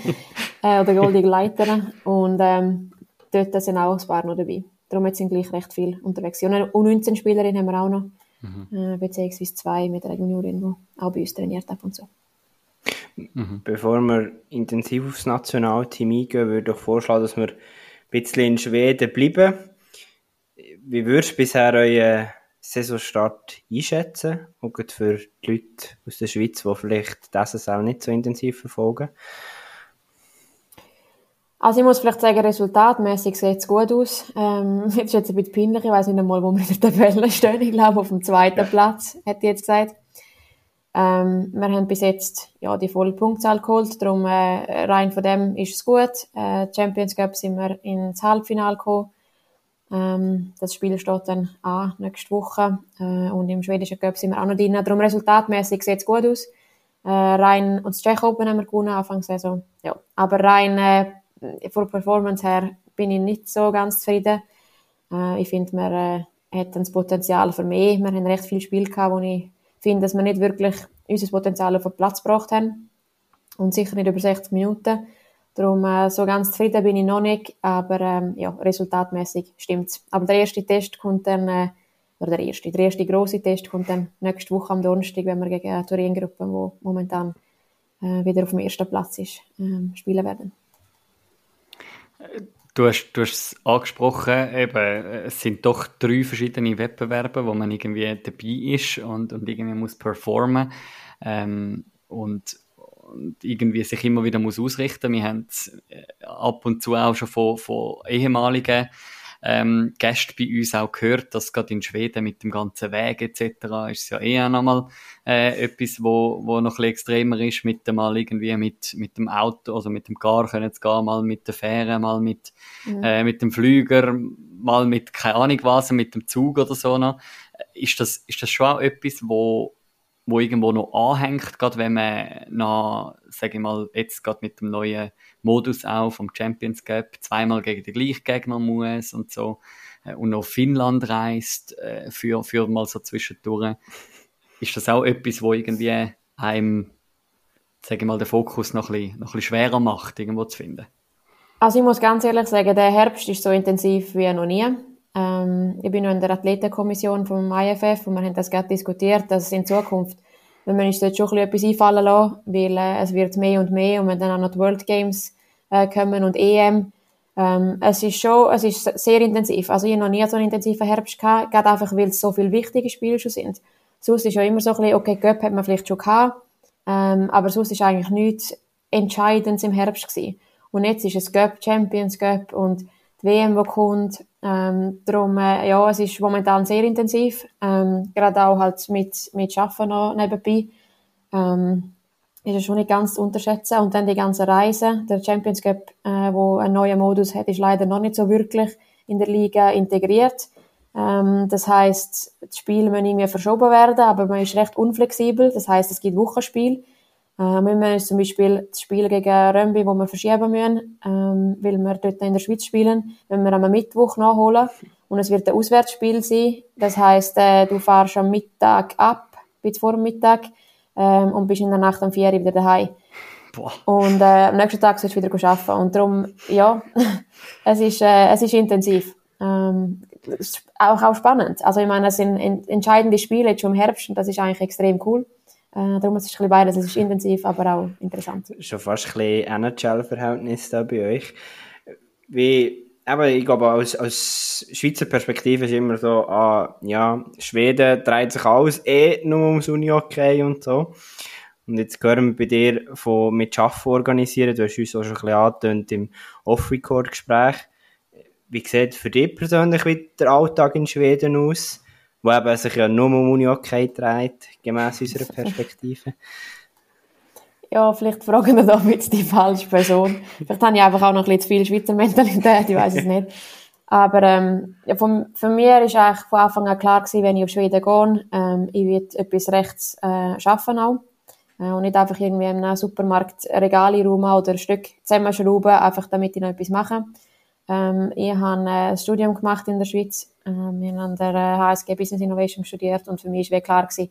äh, oder goldige Leiter. Und ähm, dort sind auch ein paar noch dabei. Darum sind gleich recht viel unterwegs. Und eine U19-Spielerin haben wir auch noch, mhm. äh, beziehungsweise zwei mit einer Juniorin, die auch bei uns trainiert ab und so. Mhm. Bevor wir intensiv aufs Nationalteam eingehen, würde ich vorschlagen, dass wir ein bisschen in Schweden bleiben. Wie würdest du bisher euren Saisonstart einschätzen? Auch für die Leute aus der Schweiz, die vielleicht das auch nicht so intensiv verfolgen? Also ich muss vielleicht sagen, resultatmäßig sieht es gut aus. Ähm, jetzt ist jetzt ein bisschen peinlich, ich weiß nicht einmal, wo wir in der Tabelle stehen. Ich glaube, auf dem zweiten Platz, hätte ich jetzt gesagt. Ähm, wir haben bis jetzt ja, die volle Punktzahl geholt, darum äh, rein von dem ist es gut. Äh, Champions Cup sind wir ins Halbfinale gekommen. Ähm, das Spiel steht dann an nächste Woche äh, und im schwedischen Cup sind wir auch noch drin. Darum resultatmäßig sieht es gut aus. Äh, rein und das Czech Open haben wir gewonnen Anfang Saison. Ja, aber rein äh, von der Performance her bin ich nicht so ganz zufrieden. Äh, ich finde, wir äh, hätten das Potenzial für mehr. Wir haben recht viel Spiel gehabt, wo ich finde, dass wir nicht wirklich unser Potenzial auf den Platz gebracht haben. Und sicher nicht über 60 Minuten. Darum, äh, so ganz zufrieden bin ich noch nicht, aber ähm, ja, resultatmäßig stimmt's. Aber der erste Test kommt dann, äh, oder der erste, der erste grosse Test kommt dann nächste Woche am Donnerstag, wenn wir gegen eine Turin-Gruppe, die momentan äh, wieder auf dem ersten Platz ist, äh, spielen werden. Du hast, du hast es angesprochen, eben, es sind doch drei verschiedene Wettbewerbe, wo man irgendwie dabei ist und, und irgendwie muss performen ähm, und, und irgendwie sich immer wieder muss ausrichten. Wir haben es äh, ab und zu auch schon von, von ehemaligen ähm, Gäste bei uns auch gehört, dass gerade in Schweden mit dem ganzen Weg etc. ist es ja eher nochmal äh, etwas, wo, wo noch ein bisschen extremer ist, mit dem mal irgendwie mit, mit dem Auto, also mit dem Gar können zu gehen, mal mit der Fähre, mal mit, mhm. äh, mit dem Flüger, mal mit, keine Ahnung was, mit dem Zug oder so noch. Ist das, ist das schon auch etwas, wo wo irgendwo noch anhängt, gerade wenn man nach, sage ich mal, jetzt gerade mit dem neuen Modus auch vom Champions Cup zweimal gegen den gleichen Gegner muss und so äh, und noch Finnland reist äh, für, für mal so zwischendurch. Ist das auch etwas, wo irgendwie einem, sage ich mal, den Fokus noch ein, bisschen, noch ein bisschen schwerer macht, irgendwo zu finden? Also ich muss ganz ehrlich sagen, der Herbst ist so intensiv wie noch nie. Ähm, ich bin noch in der Athletenkommission vom IFF und wir haben das gerade diskutiert, dass in Zukunft, wenn wir uns dort schon ein etwas einfallen lassen, weil äh, es wird mehr und mehr und wenn dann auch noch die World Games äh, kommen und EM, ähm, es ist schon, es ist sehr intensiv. Also ich habe noch nie so einen intensiven Herbst gehabt, gerade einfach, weil es so viele wichtige Spiele schon sind. Sonst ist ja immer so ein bisschen, okay, Göpp hat man vielleicht schon gehabt, ähm, aber sonst ist eigentlich nichts Entscheidendes im Herbst gewesen. Und jetzt ist es Göpp, Champions Cup und die WM, die kommt. Ähm, darum, äh, ja, es ist momentan sehr intensiv. Ähm, gerade auch halt mit, mit Arbeiten noch nebenbei. Ähm, ist es schon nicht ganz zu unterschätzen. Und dann die ganze Reise. Der Champions Cup, äh, wo einen neuen Modus hat, ist leider noch nicht so wirklich in der Liga integriert. Ähm, das heißt, das Spiel müssen irgendwie verschoben werden, aber man ist recht unflexibel. Das heißt, es gibt Wochenspiel. Äh, wir müssen zum Beispiel das Spiel gegen Römbi, wo wir verschieben müssen, ähm, weil wir dort in der Schweiz spielen, wenn wir am Mittwoch nachholen. Und es wird ein Auswärtsspiel sein. Das heisst, äh, du fährst am Mittag ab, bis vor dem Mittag, ähm, und bist in der Nacht um vier wieder daheim. Boah. Und äh, am nächsten Tag sollst du wieder arbeiten. Und darum, ja, es ist, äh, es ist intensiv. Ähm, auch, auch spannend. Also ich meine, es sind entscheidende Spiele jetzt schon im Herbst und das ist eigentlich extrem cool. Äh, darum ist es ein bisschen beides. Es ist intensiv, aber auch interessant. Schon fast ein bisschen NHL-Verhältnis da bei euch. Wie, aber ich glaube, aus, aus Schweizer Perspektive ist immer so, ah, ja, Schweden dreht sich alles eh nur ums Uni-Hockey und so. Und jetzt hören wir bei dir von mit Schaffen organisieren. Du hast uns auch schon ein bisschen im Off-Record-Gespräch. Wie sieht für dich persönlich der Alltag in Schweden aus? Wo eben sich ja nur um Uni-Hockey dreht, gemäss unserer Perspektive. Ja, vielleicht fragen wir da jetzt die falsche Person. Vielleicht habe ich einfach auch noch ein bisschen zu viel Schweizer Mentalität, ich weiß es nicht. Aber ähm, ja, von, für mich war eigentlich von Anfang an klar gewesen, wenn ich auf Schweden gehe, ähm, ich will etwas rechts äh, arbeiten auch. Äh, und nicht einfach irgendwie in einem Supermarkt Regale rum oder ein Stück zusammenschrauben, einfach damit ich noch etwas mache. Ähm, ich habe äh, ein Studium gemacht in der Schweiz. Ähm, wir haben an der HSG Business Innovation studiert und für mich war klar gewesen,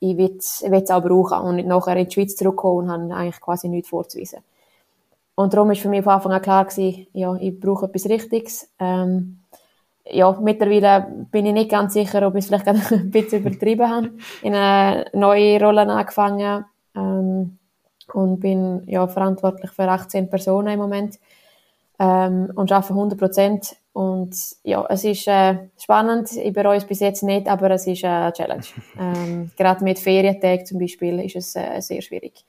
ich will, es auch brauchen und nicht nachher in die Schweiz zurückkommen und habe eigentlich quasi nichts vorzuweisen. Und darum war für mich von Anfang an klar gewesen, ja, ich brauche etwas Richtiges. Ähm, ja, mittlerweile bin ich nicht ganz sicher, ob ich es vielleicht ein bisschen übertrieben habe. In eine neue Rolle angefangen ähm, und bin ja verantwortlich für 18 Personen im Moment ähm, und arbeite 100 Prozent. Und ja, es ist äh, spannend. Ich bereue es bis jetzt nicht, aber es ist eine Challenge. Ähm, gerade mit Ferientagen zum Beispiel ist es äh, sehr schwierig.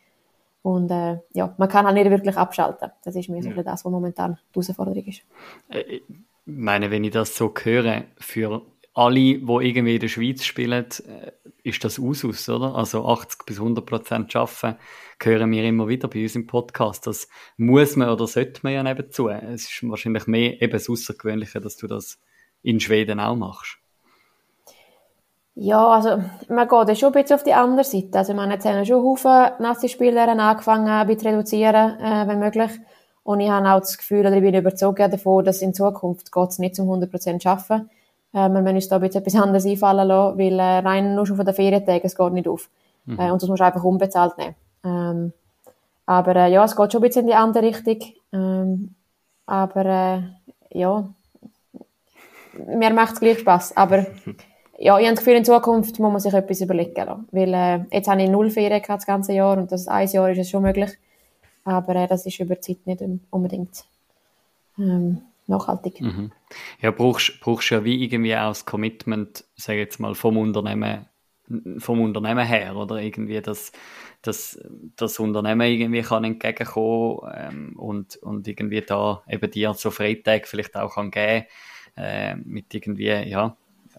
Und äh, ja, man kann halt nicht wirklich abschalten. Das ist mir so ja. das, was momentan die Herausforderung ist. Äh, ich meine, wenn ich das so höre, für alle, die irgendwie in der Schweiz spielen, äh, ist das Usus, oder? Also 80 bis 100 Prozent arbeiten, hören wir immer wieder bei uns im Podcast. Das muss man oder sollte man ja nebenzu. Es ist wahrscheinlich mehr eben das Außergewöhnliche, dass du das in Schweden auch machst. Ja, also man geht schon ein bisschen auf die andere Seite. Also man jetzt schon Haufen Nazi-Spieler angefangen, ein bisschen zu reduzieren, äh, wenn möglich. Und ich habe auch das Gefühl, oder ich bin überzeugt davon, dass in Zukunft geht es nicht zum 100% arbeiten äh, wir müssen uns da jetzt etwas anderes einfallen lassen, weil äh, rein nur schon von den Ferientagen, es geht nicht auf. Mhm. Äh, und das musst du einfach unbezahlt nehmen. Ähm, aber äh, ja, es geht schon ein bisschen in die andere Richtung. Ähm, aber äh, ja, mir macht es gleich Spass. Aber ja, ich habe das Gefühl, in Zukunft muss man sich etwas überlegen lassen. Weil äh, jetzt habe ich null Ferien gehabt, das ganze Jahr und das ein Jahr ist es schon möglich. Aber äh, das ist über die Zeit nicht unbedingt ähm, nachhaltig. Mhm. Ja, brauchst, brauchst ja wie irgendwie auch das Commitment, sage jetzt mal, vom Unternehmen, vom Unternehmen her, oder irgendwie, dass, dass das Unternehmen irgendwie kann entgegenkommen ähm, und, und irgendwie da eben dir so Freitag vielleicht auch kann geben, äh, mit irgendwie, ja,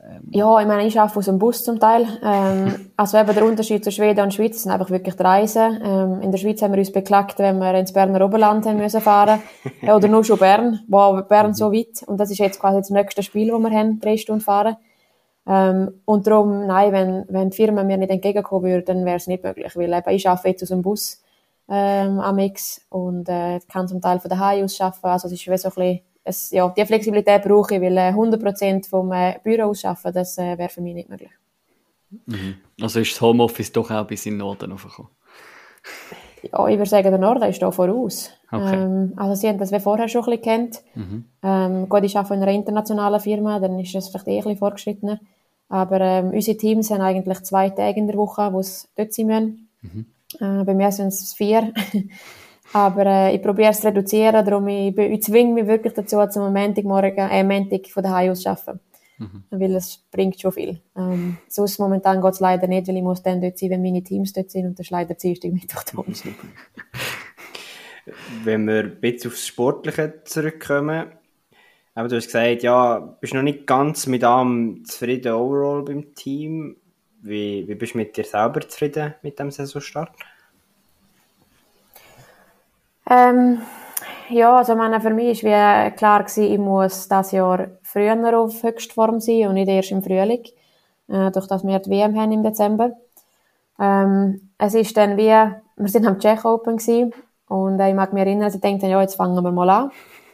ähm, ja, ich meine, ich arbeite aus dem Bus zum Teil. Ähm, also eben der Unterschied zu Schweden und Schweiz sind einfach wirklich die Reisen. Ähm, in der Schweiz haben wir uns beklagt, wenn wir ins Berner Oberland haben müssen fahren ja, oder nur schon Bern. Wow, Bern so weit. Und das ist jetzt quasi das nächste Spiel, das wir haben, drei Stunden fahren. Ähm, und darum, nein, wenn, wenn die Firma mir nicht entgegenkommen würde, dann wäre es nicht möglich. Weil eben, ich arbeite jetzt aus dem Bus ähm, am X und äh, kann zum Teil von daheim aus arbeiten. Also es ist wie so ein bisschen es, ja, die Flexibilität brauche ich, weil äh, 100% vom äh, Büro ausschaffen, das äh, wäre für mich nicht möglich. Mhm. Also ist das Homeoffice doch auch bis in den Norden aufgekommen? Ja, ich würde sagen, der Norden ist da voraus. Okay. Ähm, also sie haben das wie vorher schon ein bisschen kennt. Mhm. Ähm, gut, ich arbeite in einer internationalen Firma, dann ist das vielleicht eh ein bisschen fortgeschrittener. Aber ähm, unsere Teams haben eigentlich zwei Tage in der Woche, wo sie dort sein müssen. Mhm. Äh, bei mir sind es vier. Aber äh, ich probiere es zu reduzieren, darum ich, ich zwinge mich wirklich dazu, zum Montagmorgen, äh, Montag von daheim aus zu arbeiten. Mhm. Weil es bringt schon viel. Ähm, sonst momentan geht es leider nicht, weil ich muss dann dort sein, wenn meine Teams dort sind und das ist leider Dienstag, Mittwoch, Donnerstag. wenn wir ein bisschen aufs Sportliche zurückkommen, aber du hast gesagt, ja, bist noch nicht ganz mit allem zufrieden overall beim Team. Wie, wie bist du mit dir selber zufrieden mit dem Saisonstart? Ähm, ja, also meine, für mich war klar gewesen, ich muss das Jahr früher auf Höchstform sein und nicht erst im Frühling, äh, durch das wir die WM haben im Dezember. Ähm, es ist dann wie, wir sind am Czech Open gewesen, und äh, ich mag mich erinnern, ich dachte, ja, jetzt fangen wir mal an.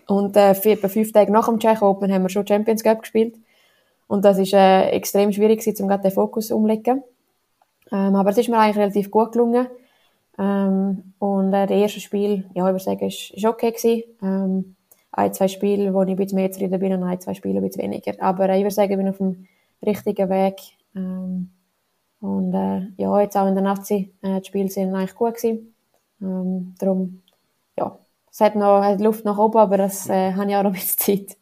Und äh, etwa fünf Tage nach dem Czech Open haben wir schon Champions Cup gespielt. Und das ist äh, extrem schwierig gewesen, um gerade den Fokus umzulegen. Ähm, aber es ist mir eigentlich relativ gut gelungen. Ähm, und äh, das erste Spiel, ja, ich würde sagen, ist, ist okay gewesen. Ähm, ein, zwei Spiele, wo ich ein bisschen mehr zufrieden bin und ein, zwei Spiele ein bisschen weniger. Aber äh, ich würde sagen, ich bin auf dem richtigen Weg. Ähm, und äh, ja, jetzt auch in der Nazi, äh, die Spiele sind eigentlich gut gewesen. Ähm, darum, ja, es hat noch hat Luft nach oben, aber das äh, habe ich auch noch ein bisschen Zeit.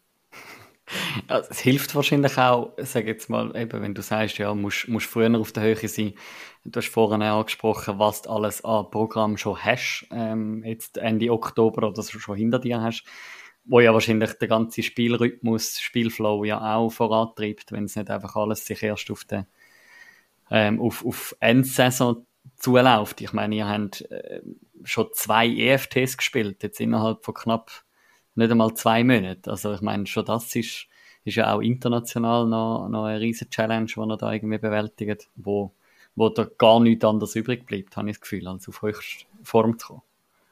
Ja, es hilft wahrscheinlich auch, sag jetzt mal, eben, wenn du sagst, ja, musst, musst früher auf der Höhe sein. Du hast vorhin angesprochen, was du alles an Programm schon hast, ähm, jetzt Ende Oktober oder schon hinter dir hast, wo ja wahrscheinlich der ganze Spielrhythmus, Spielflow ja auch vorantreibt, wenn es nicht einfach alles sich erst auf der, ähm, auf, auf Endsaison zuläuft. Ich meine, ihr habt äh, schon zwei EFTs gespielt, jetzt innerhalb von knapp nicht einmal zwei Monate. Also ich meine, schon das ist, ist ja auch international noch, noch eine riesige Challenge, die ihr da irgendwie bewältigt, wo, wo da gar nichts anderes übrig bleibt, habe ich das Gefühl, als auf höchste Form zu kommen.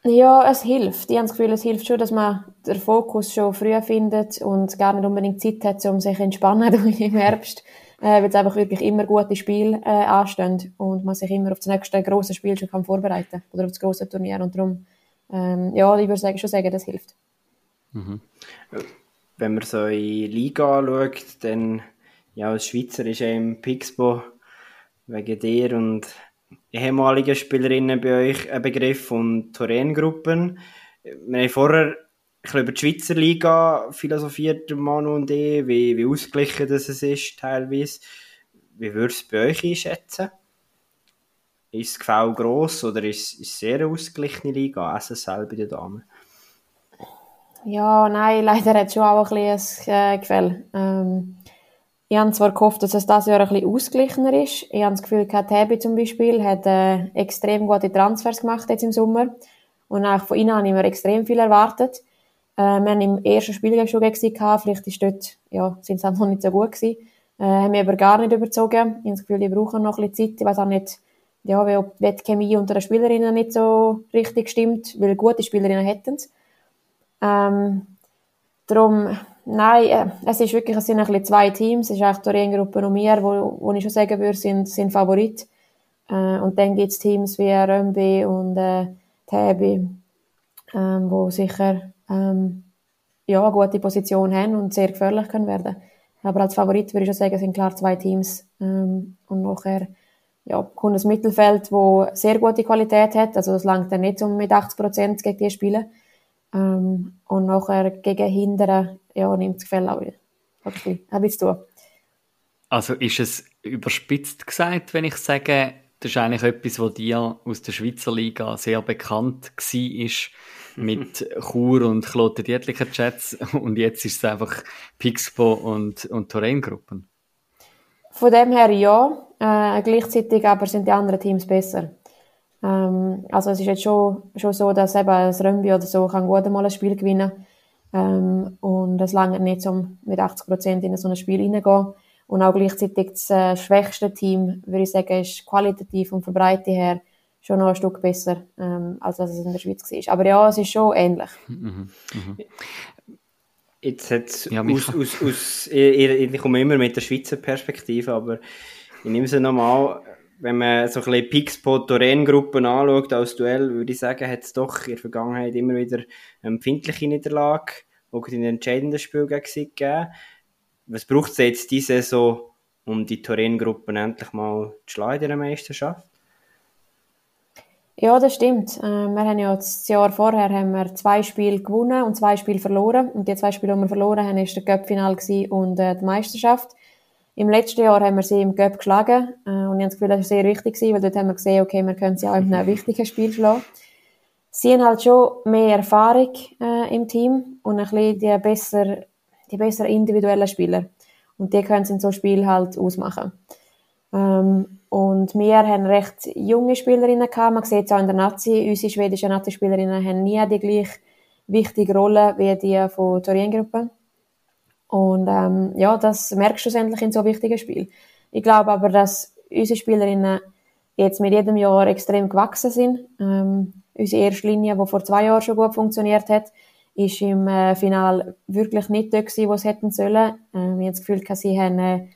Ja, es hilft. Ich habe das Gefühl, es hilft schon, dass man den Fokus schon früher findet und gar nicht unbedingt Zeit hat, um sich entspannen im Herbst, äh, weil es einfach wirklich immer gute Spiele äh, anstehen und man sich immer auf das nächste große Spiel schon kann vorbereiten oder auf das große Turnier und darum, ähm, ja, ich würde sagen, schon sagen, das hilft. Mhm. Wenn man so in Liga anschaut, dann, ja, als Schweizer ist im Pixbo wegen dir und ehemaligen Spielerinnen bei euch ein Begriff und Torengruppen. Wir haben vorher ich über die Schweizer Liga philosophiert, Manu und ich, wie, wie ausgeglichen das ist teilweise. Wie würdest du es bei euch einschätzen? Ist das Gefälle gross oder ist es sehr eine ausgeglichene Liga, SSL bei den Damen? Ja, nein, leider hat es schon auch ein bisschen ein äh, Gefälle. Ähm, ich habe zwar gehofft, dass es dieses Jahr ein bisschen ausgeglichener ist. Ich habe das Gefühl, Hebi zum Beispiel hat äh, extrem gute Transfers gemacht jetzt im Sommer. Und auch von ihnen habe ich mir extrem viel erwartet. Äh, wir haben im ersten Spiel schon gegen. Vielleicht ist dort, ja, sind sie noch nicht so gut gewesen. Äh, haben mich aber gar nicht überzogen. Ich habe das Gefühl, die brauchen noch ein bisschen Zeit. Ich weiß auch nicht, ja, ob die Chemie unter den Spielerinnen nicht so richtig stimmt, weil gute Spielerinnen hätten es. Ähm, darum, nein, äh, es ist wirklich, es sind ein bisschen zwei Teams. Es ist eigentlich die Orientgruppe und mir, wo, wo ich schon sagen würde, sind, sind Favorit. Äh, und dann gibt es Teams wie Römbi und äh, Täbi, ähm, wo sicher ähm, ja, eine gute Position haben und sehr gefährlich können werden. Aber als Favorit würde ich schon sagen, sind klar zwei Teams. Ähm, und nachher ja, kommt das Mittelfeld, wo sehr gute Qualität hat. Also das langt dann nicht um mit 80 Prozent gegen die spielen. Ähm, und nachher gegen Hindern, ja, nimmt das Gefälle auch. Ein bisschen tun. Also ist es überspitzt gesagt, wenn ich sage, das ist eigentlich etwas, was dir aus der Schweizer Liga sehr bekannt war, mit Chur und Kloten Dietlicher Chats und jetzt ist es einfach Pixbo und, und Torren-Gruppen? Von dem her ja, äh, gleichzeitig aber sind die anderen Teams besser. Ähm, also es ist jetzt schon, schon so, dass eben das Römbi oder so kann gut einmal ein Spiel gewinnen ähm, und es lange nicht, um mit 80 Prozent in so ein Spiel hineingehen. Und auch gleichzeitig das äh, schwächste Team, würde ich sagen, ist qualitativ und von Breite her schon noch ein Stück besser, ähm, als was es in der Schweiz war. Aber ja, es ist schon ähnlich. Mhm, mhm. Jetzt hat ja, aus, aus, aus, ich, ich, komme immer mit der Schweizer Perspektive, aber ich nehme sie nochmal wenn man so ein bisschen Pixpo-Toren-Gruppen anschaut als Duell, würde ich sagen, hat es doch in der Vergangenheit immer wieder eine empfindliche Niederlage, auch in den entscheidenden Spielen gegeben. Was braucht es jetzt diese Saison, um die Toren-Gruppen endlich mal zu schlagen in der Meisterschaft? Ja, das stimmt. Äh, wir haben ja das Jahr vorher haben wir zwei Spiele gewonnen und zwei Spiele verloren. Und die zwei Spiele, die wir verloren haben, war der Cup-Final und äh, die Meisterschaft. Im letzten Jahr haben wir sie im Cup geschlagen äh, und ich habe das Gefühl, das war sehr wichtig, weil dort haben wir gesehen, okay, wir können sie auch in einem wichtigen Spiel schlagen. Sie haben halt schon mehr Erfahrung äh, im Team und ein bisschen die besser, die besser individuellen Spieler. Und die können sie in so Spiel halt ausmachen. Ähm, und wir haben recht junge Spielerinnen gehabt. Man sieht es auch in der Nazi. Unsere schwedischen Nazi-Spielerinnen haben nie die gleich wichtige Rolle wie die von Torien-Gruppe. Und ähm, ja, das merkst du schlussendlich in so wichtigen Spielen. Ich glaube aber, dass unsere Spielerinnen jetzt mit jedem Jahr extrem gewachsen sind. Ähm, unsere erste Linie, die vor zwei Jahren schon gut funktioniert hat, ist im äh, Final wirklich nicht dort gewesen, wo es hätten sollen. Ähm, ich habe das Gefühl, sie, haben, äh,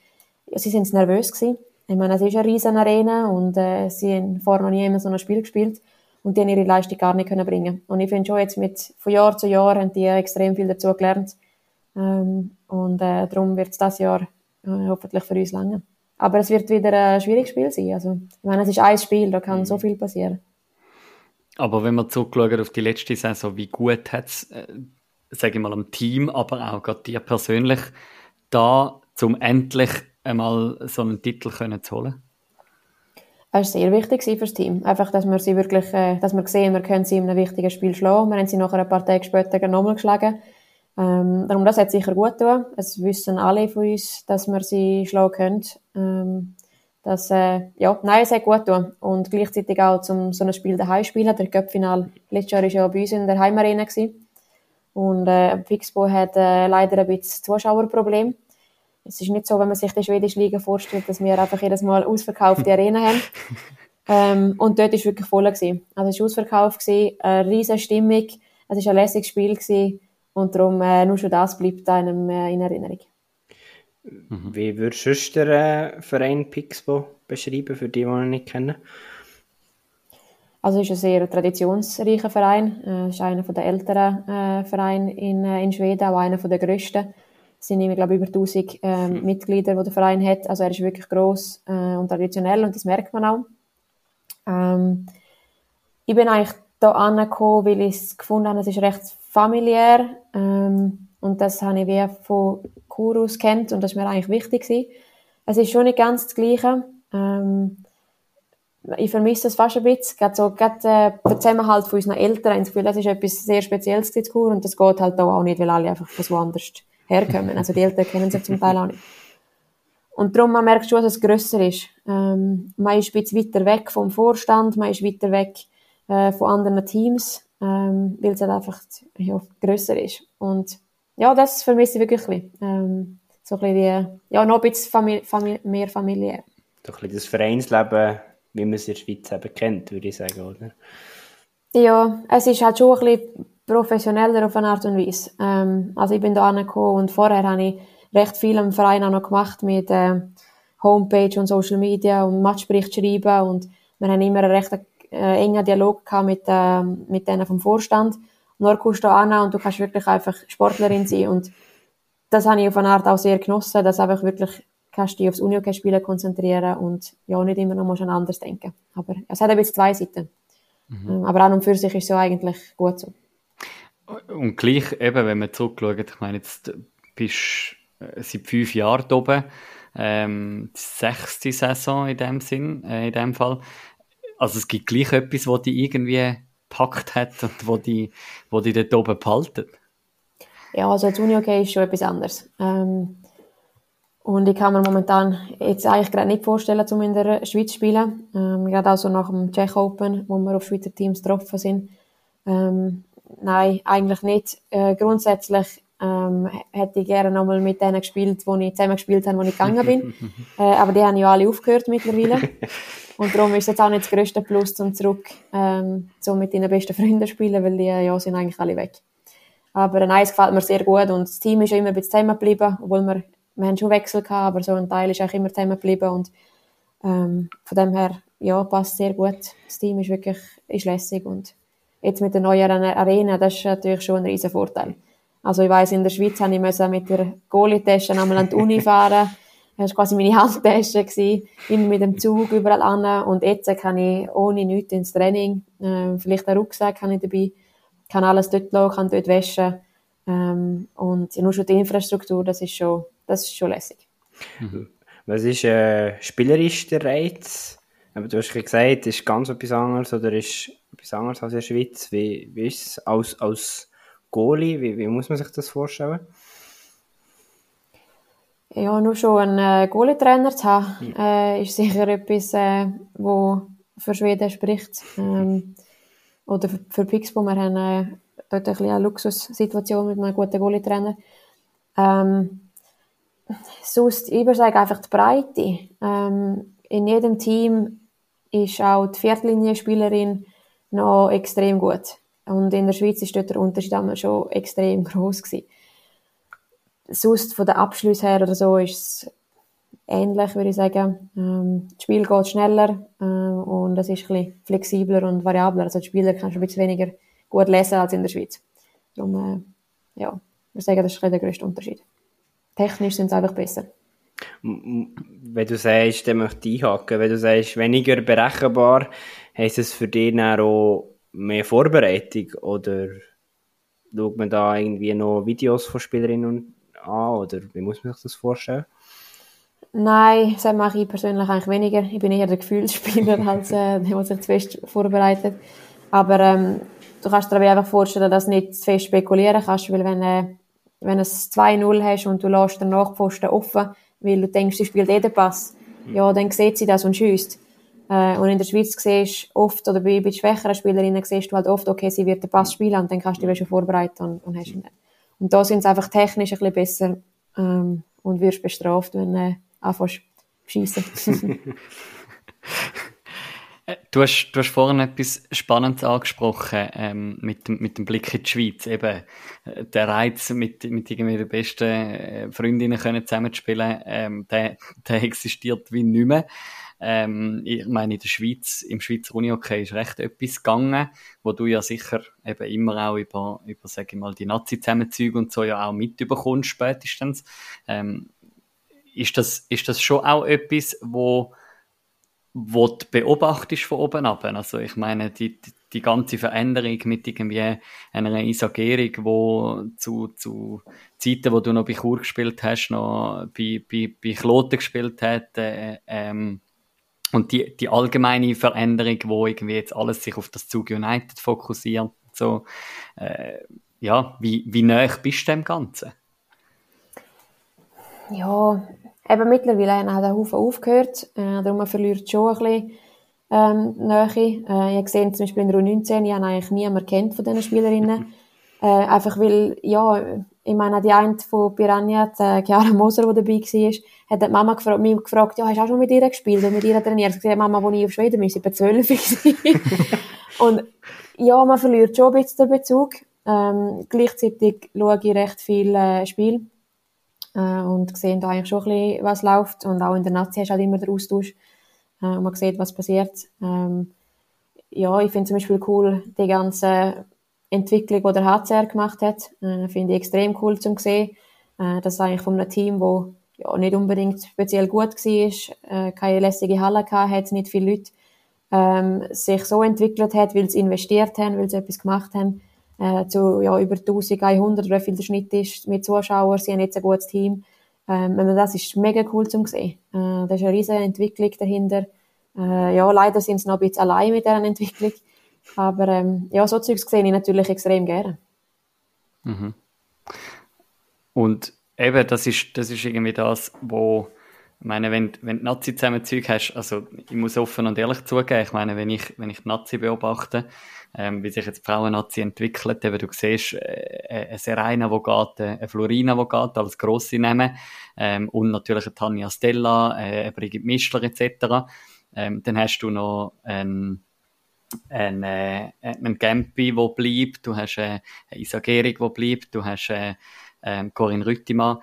sie sind nervös gewesen. Ich meine, es ist eine riesen Arena und äh, sie haben vorher noch nie immer so ein Spiel gespielt. und die haben ihre Leistung gar nicht können bringen Und ich finde schon jetzt mit, von Jahr zu Jahr haben die extrem viel dazu gelernt. Ähm, und äh, darum wird es das Jahr äh, hoffentlich für uns länger. Aber es wird wieder ein schwieriges Spiel sein. Also, ich meine, es ist ein Spiel, da kann mhm. so viel passieren. Aber wenn man zurückschaut auf die letzte Saison, wie gut hat es, äh, sage ich mal, am Team, aber auch gerade dir persönlich, da, um endlich einmal so einen Titel können zu holen? Es war sehr wichtig für das Team. Einfach, dass wir sie wirklich, äh, dass wir sehen, wir können sie in einem wichtigen Spiel schlagen. Wir haben sie nachher ein paar Tage später nochmal geschlagen. Ähm, darum, das hat sicher gut getan. Es wissen alle von uns, dass wir sie schlagen können. Ähm, das, äh, ja, nein, es hat gut getan. Und gleichzeitig auch zum so ein Spiel daheim spielen. Der Cup-Final letztes Jahr war ja bei uns in der Heimarena. Gewesen. Und äh, Fixbo hat äh, leider ein bisschen Zuschauerproblem. Es ist nicht so, wenn man sich die schwedische Liga vorstellt, dass wir einfach jedes Mal ausverkaufte Arena haben. Ähm, und dort war wirklich voll. Gewesen. Also es war ausverkauft, gewesen, eine riesige Stimmung, es war ein lässiges Spiel gewesen, und darum äh, nur schon das bleibt einem äh, in Erinnerung. Mhm. Wie würdest du den äh, Verein Pixbo beschreiben, für die, die ihn nicht kennen? Also es ist ein sehr traditionsreicher Verein. Äh, es ist einer der älteren äh, Vereine in, äh, in Schweden, auch einer der grössten. Es sind immer, glaube ich, über 1000 äh, mhm. Mitglieder, die der Verein hat. Also er ist wirklich gross äh, und traditionell und das merkt man auch. Ähm, ich bin eigentlich hier angekommen, weil ich es gefunden habe, es ist recht familiär ähm, und das habe ich wie von Kurus kennt und das ist mir eigentlich wichtig gewesen. Es ist schon nicht ganz das Gleiche. Ähm, ich vermisse das fast ein bisschen. Gerade so, gerade, äh, der Zusammenhalt von unseren Eltern, ich Gefühl, das ist etwas sehr Spezielles in Kur und das geht halt auch nicht, weil alle einfach von woanders herkommen. Also die Eltern kennen sich zum Teil auch nicht. Und darum, man merkt schon, dass es grösser ist. Ähm, man ist ein bisschen weiter weg vom Vorstand, man ist weiter weg äh, von anderen Teams, ähm, weil es halt einfach ja, grösser ist. Und ja, das vermisse ich wirklich ein bisschen. Ähm, so ein bisschen die, ja, noch ein bisschen Famili Famili mehr familiär. So ein bisschen das Vereinsleben, wie man es in der Schweiz eben kennt, würde ich sagen, oder? Ja, es ist halt schon ein bisschen professioneller auf eine Art und Weise. Ähm, also ich bin da angekommen und vorher habe ich recht viel im Verein auch noch gemacht mit äh, Homepage und Social Media und Matchbericht schreiben und wir haben immer einen recht äh, engen Dialog gehabt mit, äh, mit denen vom Vorstand. Und dann kommst du an und du kannst wirklich einfach Sportlerin sein und das habe ich auf eine Art auch sehr genossen, dass einfach wirklich kannst dich aufs Unihockey-Spielen konzentrieren und ja, nicht immer noch an anders denken. Aber es hat ein bisschen zwei Seiten. Mhm. Ähm, aber an und für sich ist es ja eigentlich gut so. Und gleich eben, wenn man zurückschaut, ich meine, jetzt bist du äh, seit fünf Jahren oben, ähm, die sechste Saison in dem Sinn, äh, in dem Fall. Also es gibt gleich etwas, was dich irgendwie gepackt hat und wo die, wo die dort oben behalten. Ja, also das Uni-Okay ist schon etwas anderes. Ähm, und ich kann mir momentan jetzt eigentlich gerade nicht vorstellen, um in der Schweiz zu spielen. Ähm, gerade auch so nach dem Czech Open, wo wir auf Schweizer Teams getroffen sind. Ähm, nein, eigentlich nicht. Äh, grundsätzlich ähm, hätte ich gerne nochmal mit denen gespielt, wo ich zusammen gespielt habe, wo ich gegangen bin. äh, aber die haben ja alle aufgehört mittlerweile. Und darum ist es jetzt auch nicht das grösste Plus, um zurück ähm, so mit deinen besten Freunden zu spielen, weil die ja, sind eigentlich alle weg. Aber äh, nein, es gefällt mir sehr gut und das Team ist ja immer ein bisschen zusammengeblieben, obwohl wir, wir haben schon Wechsel gehabt, aber so ein Teil ist auch immer zusammengeblieben und ähm, von dem her, ja, passt sehr gut. Das Team ist wirklich ist lässig und Jetzt mit der neuen Arena, das ist natürlich schon ein riesen Vorteil. Also ich weiss, in der Schweiz habe ich mit der Goalie-Tasche einmal an die Uni fahren. Das war quasi meine Handtasche, immer mit dem Zug überall an. Und jetzt kann ich ohne nichts ins Training, äh, vielleicht einen Rucksack habe ich dabei, kann alles dort lassen, kann dort waschen. Ähm, und nur schon die Infrastruktur, das ist schon, das ist schon lässig. Mhm. Was ist äh, spielerisch der Reiz? Aber du hast gesagt, ist ganz etwas anderes oder ist etwas anderes als in der Schweiz. Wie, wie ist es als, als Goalie? Wie, wie muss man sich das vorstellen? Ja, nur schon einen äh, Goalie-Trainer zu haben, äh, ist sicher etwas, äh, wo für Schweden spricht. Ähm, oder für, für Pixbo, wir haben äh, dort ein bisschen eine Luxussituation mit einem guten Goalie-Trainer. Ähm, sonst, ich sagen, einfach die Breite. Ähm, in jedem Team ist auch die Viertlinienspielerin noch extrem gut. Und in der Schweiz ist dort der Unterschied schon extrem groß gewesen. Sonst von den Abschlüssen her oder so ist es ähnlich, würde ich sagen. Ähm, das Spiel geht schneller äh, und es ist ein bisschen flexibler und variabler. Also die Spieler kannst du ein bisschen weniger gut lesen als in der Schweiz. Darum, äh, ja, ich sagen, das ist der größte Unterschied. Technisch sind sie einfach besser. Wenn du sagst, dann möchte ich einhaken, wenn du sagst, weniger berechenbar, heisst es für dich auch mehr Vorbereitung oder schaut man da irgendwie noch Videos von Spielerinnen an oder wie muss man sich das vorstellen? Nein, das mache ich persönlich eigentlich weniger. Ich bin eher der Gefühlsspieler, als äh, der, der sich zu fest vorbereitet. Aber ähm, du kannst dir einfach vorstellen, dass du nicht zu fest spekulieren kannst, weil wenn, äh, wenn du es 2-0 hast und du lässt den Nachposten offen, weil du denkst, sie spielt eh den Pass, mhm. ja, dann sieht sie das und schießt. Äh, und in der Schweiz siehst du oft, oder bei, bei schwächeren Spielerinnen siehst du halt oft, okay, sie wird den Pass spielen und dann kannst du dich schon vorbereiten und, und hast ihn dann. Und da sind sie einfach technisch ein bisschen besser ähm, und wirst bestraft, wenn, äh, anfängst schiessen. Du hast, du hast vorhin etwas Spannendes angesprochen, ähm, mit, dem, mit dem Blick in die Schweiz. Eben, äh, der Reiz, mit, mit irgendwie den besten äh, Freundinnen können zusammenzuspielen, ähm, der, der existiert wie nicht mehr. Ähm, ich meine, in der Schweiz, im Schweizer Uni-Hockey ist recht etwas gegangen, wo du ja sicher eben immer auch über, über sag ich mal, die Nazi-Zusammenzüge und so ja auch mitbekommst spätestens. Ähm, ist das, ist das schon auch etwas, wo, wo du beobachtest von oben ab? Also ich meine, die, die ganze Veränderung mit irgendwie einer Isagierung, wo zu, zu Zeiten, wo du noch bei Chur gespielt hast, noch bei, bei, bei Kloten gespielt hast, äh, ähm, und die, die allgemeine Veränderung, wo irgendwie jetzt alles sich auf das Zug United fokussiert, so, äh, ja, wie, wie näher bist du dem Ganzen? Ja, eben mittlerweile hat der Haufen aufgehört, äh, darum verliert schon ein bisschen ähm, Nähe. Äh, ich sehe zum Beispiel in der U19, ich habe eigentlich niemanden kennt von diesen Spielerinnen. äh, einfach weil, ja, ich meine, die eine von Piranha, die Chiara Moser, die dabei war, hat die Mama gefragt, mich gefragt, ja, hast du auch schon mit ihr gespielt und mit ihr trainiert? Ich gesagt, Mama, wo ich auf Schweden bin, ich war zwölf. und ja, man verliert schon ein bisschen den Bezug. Ähm, gleichzeitig schaue ich recht viel äh, Spiel äh, und sehe da eigentlich schon ein bisschen, was läuft. Und auch in der Nazi hast du halt immer den Austausch äh, und man sieht, was passiert. Ähm, ja, ich finde zum Beispiel cool, die ganze Entwicklung, die der HCR gemacht hat, äh, finde ich extrem cool zu sehen. Äh, das ist eigentlich von einem Team, wo ja, nicht unbedingt speziell gut war, äh, keine lässige Halle hat, nicht viele Leute, ähm, sich so entwickelt hat, weil sie investiert haben, weil sie etwas gemacht haben, äh, zu ja, über 1100 oder wie viel der Schnitt ist mit Zuschauern, sie haben jetzt ein gutes Team. Ähm, das ist mega cool zu sehen. Äh, da ist eine riesige Entwicklung dahinter. Äh, ja, leider sind sie noch ein bisschen allein mit dieser Entwicklung. Aber ähm, ja, so Zeugs sehe ich natürlich extrem gerne. Mhm. Und eben, das ist, das ist irgendwie das, wo, ich meine, wenn, wenn du Nazi zusammen Zeug hast, also ich muss offen und ehrlich zugeben, ich meine, wenn ich, wenn ich Nazi beobachte, ähm, wie sich jetzt Frauen-Nazi entwickelt, eben du siehst, äh, eine Serena, die geht, äh, eine Florina, die geht, als grosse Namen, ähm, und natürlich eine Tanja Stella, äh, eine Brigitte Mischler etc. Ähm, dann hast du noch einen, einen, äh, Gempi, der bleibt, du hast äh, eine Isagerig, die bleibt, du hast äh, ähm, Corinne Rüttimann.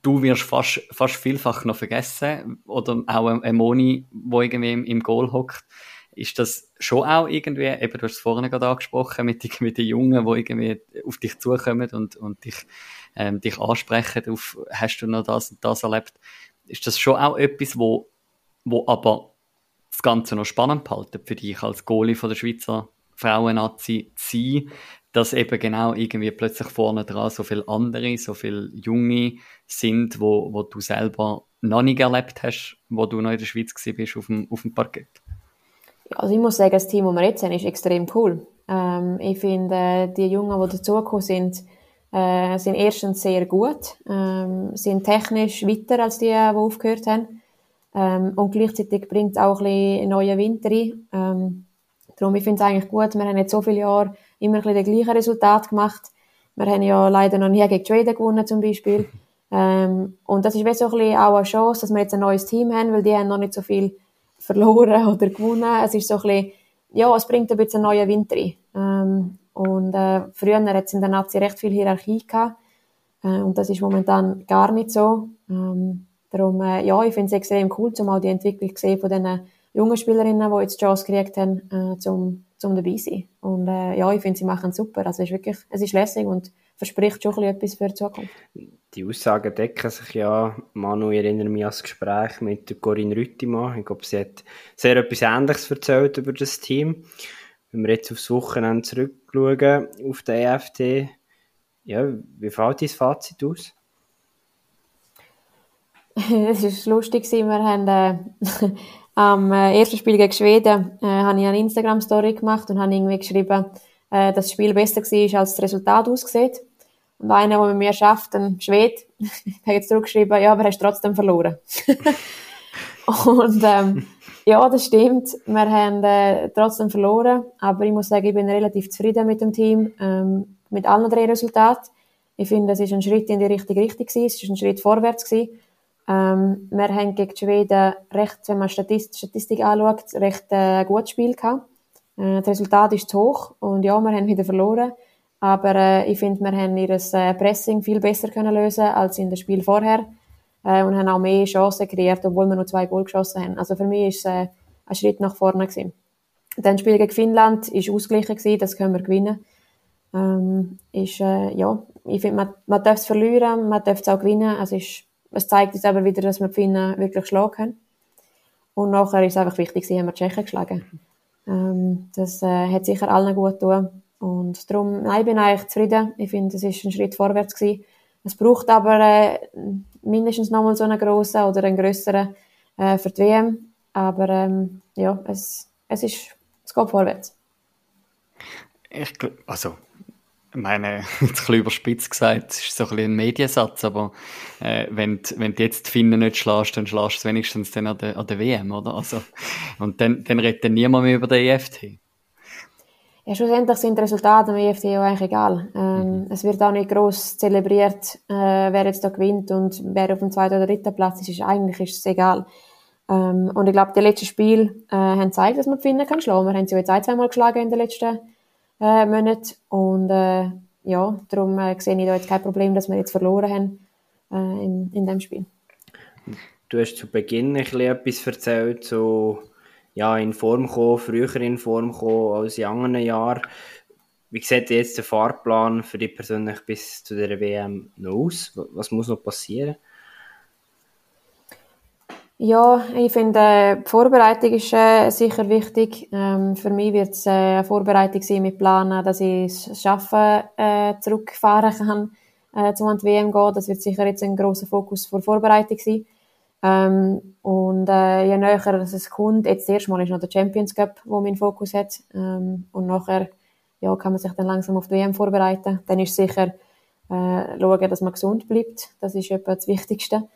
Du wirst fast, fast vielfach noch vergessen. Oder auch ein Moni, der irgendwie im Goal hockt. Ist das schon auch irgendwie, eben, du hast es vorhin gerade angesprochen, mit, mit den Jungen, die irgendwie auf dich zukommen und, und dich, ähm, dich ansprechen, auf, hast du noch das und das erlebt? Ist das schon auch etwas, wo, wo aber das Ganze noch spannend behalten für dich als Goalie von der Schweizer Frauen-Nazi zu sein, dass eben genau irgendwie plötzlich vorne dran so viele andere, so viele Junge sind, wo, wo du selber noch nicht erlebt hast, wo du noch in der Schweiz bist auf dem, auf dem Parkett? Also ich muss sagen, das Team, das wir jetzt haben, ist extrem cool. Ähm, ich finde, die Jungen, die dazugekommen sind, äh, sind erstens sehr gut, ähm, sind technisch weiter als die, die aufgehört haben. Ähm, und gleichzeitig bringt es auch ein bisschen neue Winter rein. Ähm, darum, ich finde es eigentlich gut, wir haben jetzt so viele Jahre immer ein bisschen das gleiche Resultat gemacht. Wir haben ja leider noch nie gegen Schweden gewonnen, zum Beispiel. Ähm, und das ist wie so ein bisschen auch eine Chance, dass wir jetzt ein neues Team haben, weil die haben noch nicht so viel verloren oder gewonnen. Es ist so ein bisschen, ja, es bringt ein bisschen einen neuen Winter rein. Ähm, und äh, früher hat es in der Nazi recht viel Hierarchie gehabt. Äh, und das ist momentan gar nicht so. Ähm, Darum, äh, ja, ich finde es extrem cool, zumal die Entwicklung gesehen von diesen jungen Spielerinnen, die jetzt Chance gekriegt haben, äh, zum, zum dabei sein. Und äh, ja, ich finde, sie machen es super. Also es ist wirklich, es ist lässig und verspricht schon etwas für die Zukunft. Die Aussagen decken sich ja. Manu, ich erinnere mich an das Gespräch mit Corinne Rüttimann. Ich glaube, sie hat sehr etwas Ähnliches erzählt über das Team. Wenn wir jetzt aufs Wochenende zurückschauen, auf den EFT, ja, wie fällt dein Fazit aus? Es war lustig, wir haben äh, am äh, ersten Spiel gegen Schweden äh, habe ich eine Instagram-Story gemacht und habe irgendwie geschrieben, äh, dass das Spiel besser war, als das Resultat aussieht. Und einer, der mit mir schafft, ein Schwede, hat jetzt zurückgeschrieben, ja, aber hast trotzdem verloren. und ähm, ja, das stimmt. Wir haben äh, trotzdem verloren, aber ich muss sagen, ich bin relativ zufrieden mit dem Team, ähm, mit allen drei Resultaten. Ich finde, es ist ein Schritt in die richtige Richtung es ist ein Schritt vorwärts gewesen. Ähm, wir haben gegen die Schweden recht, wenn man Statistik, Statistik anschaut, recht äh, gutes Spiel gehabt. Äh, das Resultat ist zu hoch und ja, wir haben wieder verloren. Aber äh, ich finde, wir haben ihr äh, Pressing viel besser können lösen als in dem Spiel vorher äh, und haben auch mehr Chancen kreiert, obwohl wir nur zwei Goal geschossen haben. Also für mich ist es äh, ein Schritt nach vorne gewesen. Dann Spiel gegen Finnland ist ausgeglichen gewesen, das können wir gewinnen. Ähm, ist, äh, ja, ich finde, man, man darf es verlieren, man darf es auch gewinnen. Also ist es zeigt jetzt aber wieder, dass wir die Finnen wirklich schlagen können. Und nachher ist es einfach wichtig, haben wir die Tschechen geschlagen. Ähm, das äh, hat sicher allen gut getan. Und darum, nein, ich bin eigentlich zufrieden. Ich finde, es ist ein Schritt vorwärts gewesen. Es braucht aber äh, mindestens nochmal so einen grossen oder einen grösseren äh, für die WM. Aber ähm, ja, es, es, ist, es geht vorwärts. Ich, also ich meine, jetzt ein bisschen überspitzt gesagt, es ist so ein bisschen ein Mediensatz, aber äh, wenn, wenn du jetzt die Finnen nicht schlägst, dann schlägst du es wenigstens dann an der, an der WM, oder? Also, und dann, dann redet dann niemand mehr über den EFT. Ja, schlussendlich sind die Resultate am EFT auch eigentlich egal. Ähm, mhm. Es wird auch nicht gross zelebriert, äh, wer jetzt da gewinnt und wer auf dem zweiten oder dritten Platz ist. ist eigentlich ist es egal. Ähm, und ich glaube, die letzten Spiele äh, haben gezeigt, dass man die Finnen kann schlagen. Wir haben sie jetzt ein, zweimal geschlagen in den letzten äh, Monaten. Und äh, ja, darum äh, sehe ich da jetzt kein Problem, dass wir jetzt verloren haben äh, in, in dem Spiel. Du hast zu Beginn ein etwas erzählt, so ja, in Form kommen, früher in Form kommen als in anderen Jahren. Wie sieht jetzt der Fahrplan für dich persönlich bis zu der WM noch aus? Was muss noch passieren? Ja, ich finde, die Vorbereitung ist äh, sicher wichtig. Ähm, für mich wird es äh, eine Vorbereitung sein mit Planen, dass ich es schaffen, äh, zurückfahren kann, äh, zum die WM gehen. Das wird sicher jetzt ein großer Fokus vor Vorbereitung sein. Ähm, und äh, je näher es kommt, jetzt erstmal ist noch der Champions Cup, wo mein Fokus hat. Ähm, und nachher ja, kann man sich dann langsam auf die WM vorbereiten. Dann ist sicher äh, schauen, dass man gesund bleibt. Das ist etwa das Wichtigste.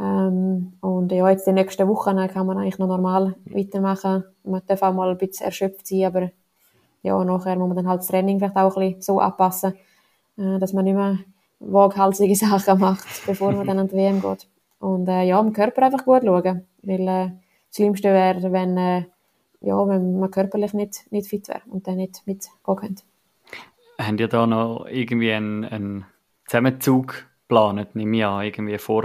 Ähm, und ja, jetzt die nächsten Wochen kann man eigentlich noch normal weitermachen. Man darf auch mal ein bisschen erschöpft sein, aber ja, nachher muss man dann halt das Training vielleicht auch ein bisschen so anpassen, äh, dass man nicht mehr waghalsige Sachen macht, bevor man dann an die WM geht. Und äh, ja, am Körper einfach gut schauen, weil äh, das Schlimmste wäre, wenn, äh, ja, wenn man körperlich nicht, nicht fit wäre und dann nicht mitgehen könnte. Haben ihr da noch irgendwie einen, einen Zusammenzug geplant, nehme ich an, irgendwie vor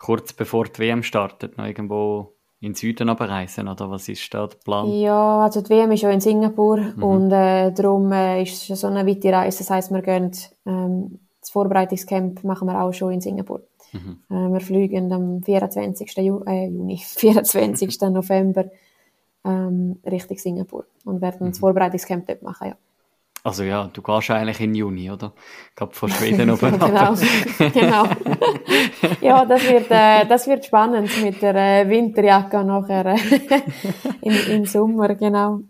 kurz bevor die WM startet, noch irgendwo in den Süden reisen, oder was ist da der Plan? Ja, also die WM ist ja in Singapur mhm. und äh, darum äh, ist es so eine weite Reise. Das heisst, wir gehen, ähm, das Vorbereitungscamp machen wir auch schon in Singapur. Mhm. Äh, wir fliegen am 24. Ju äh, Juni, 24. November ähm, Richtung Singapur und werden mhm. das Vorbereitungscamp dort machen, ja. Also ja, du gehst eigentlich in Juni, oder? Ich glaube, von Schweden oben Genau, genau. ja, das wird, äh, das wird spannend mit der äh, Winterjacke nachher äh, im, im Sommer, genau.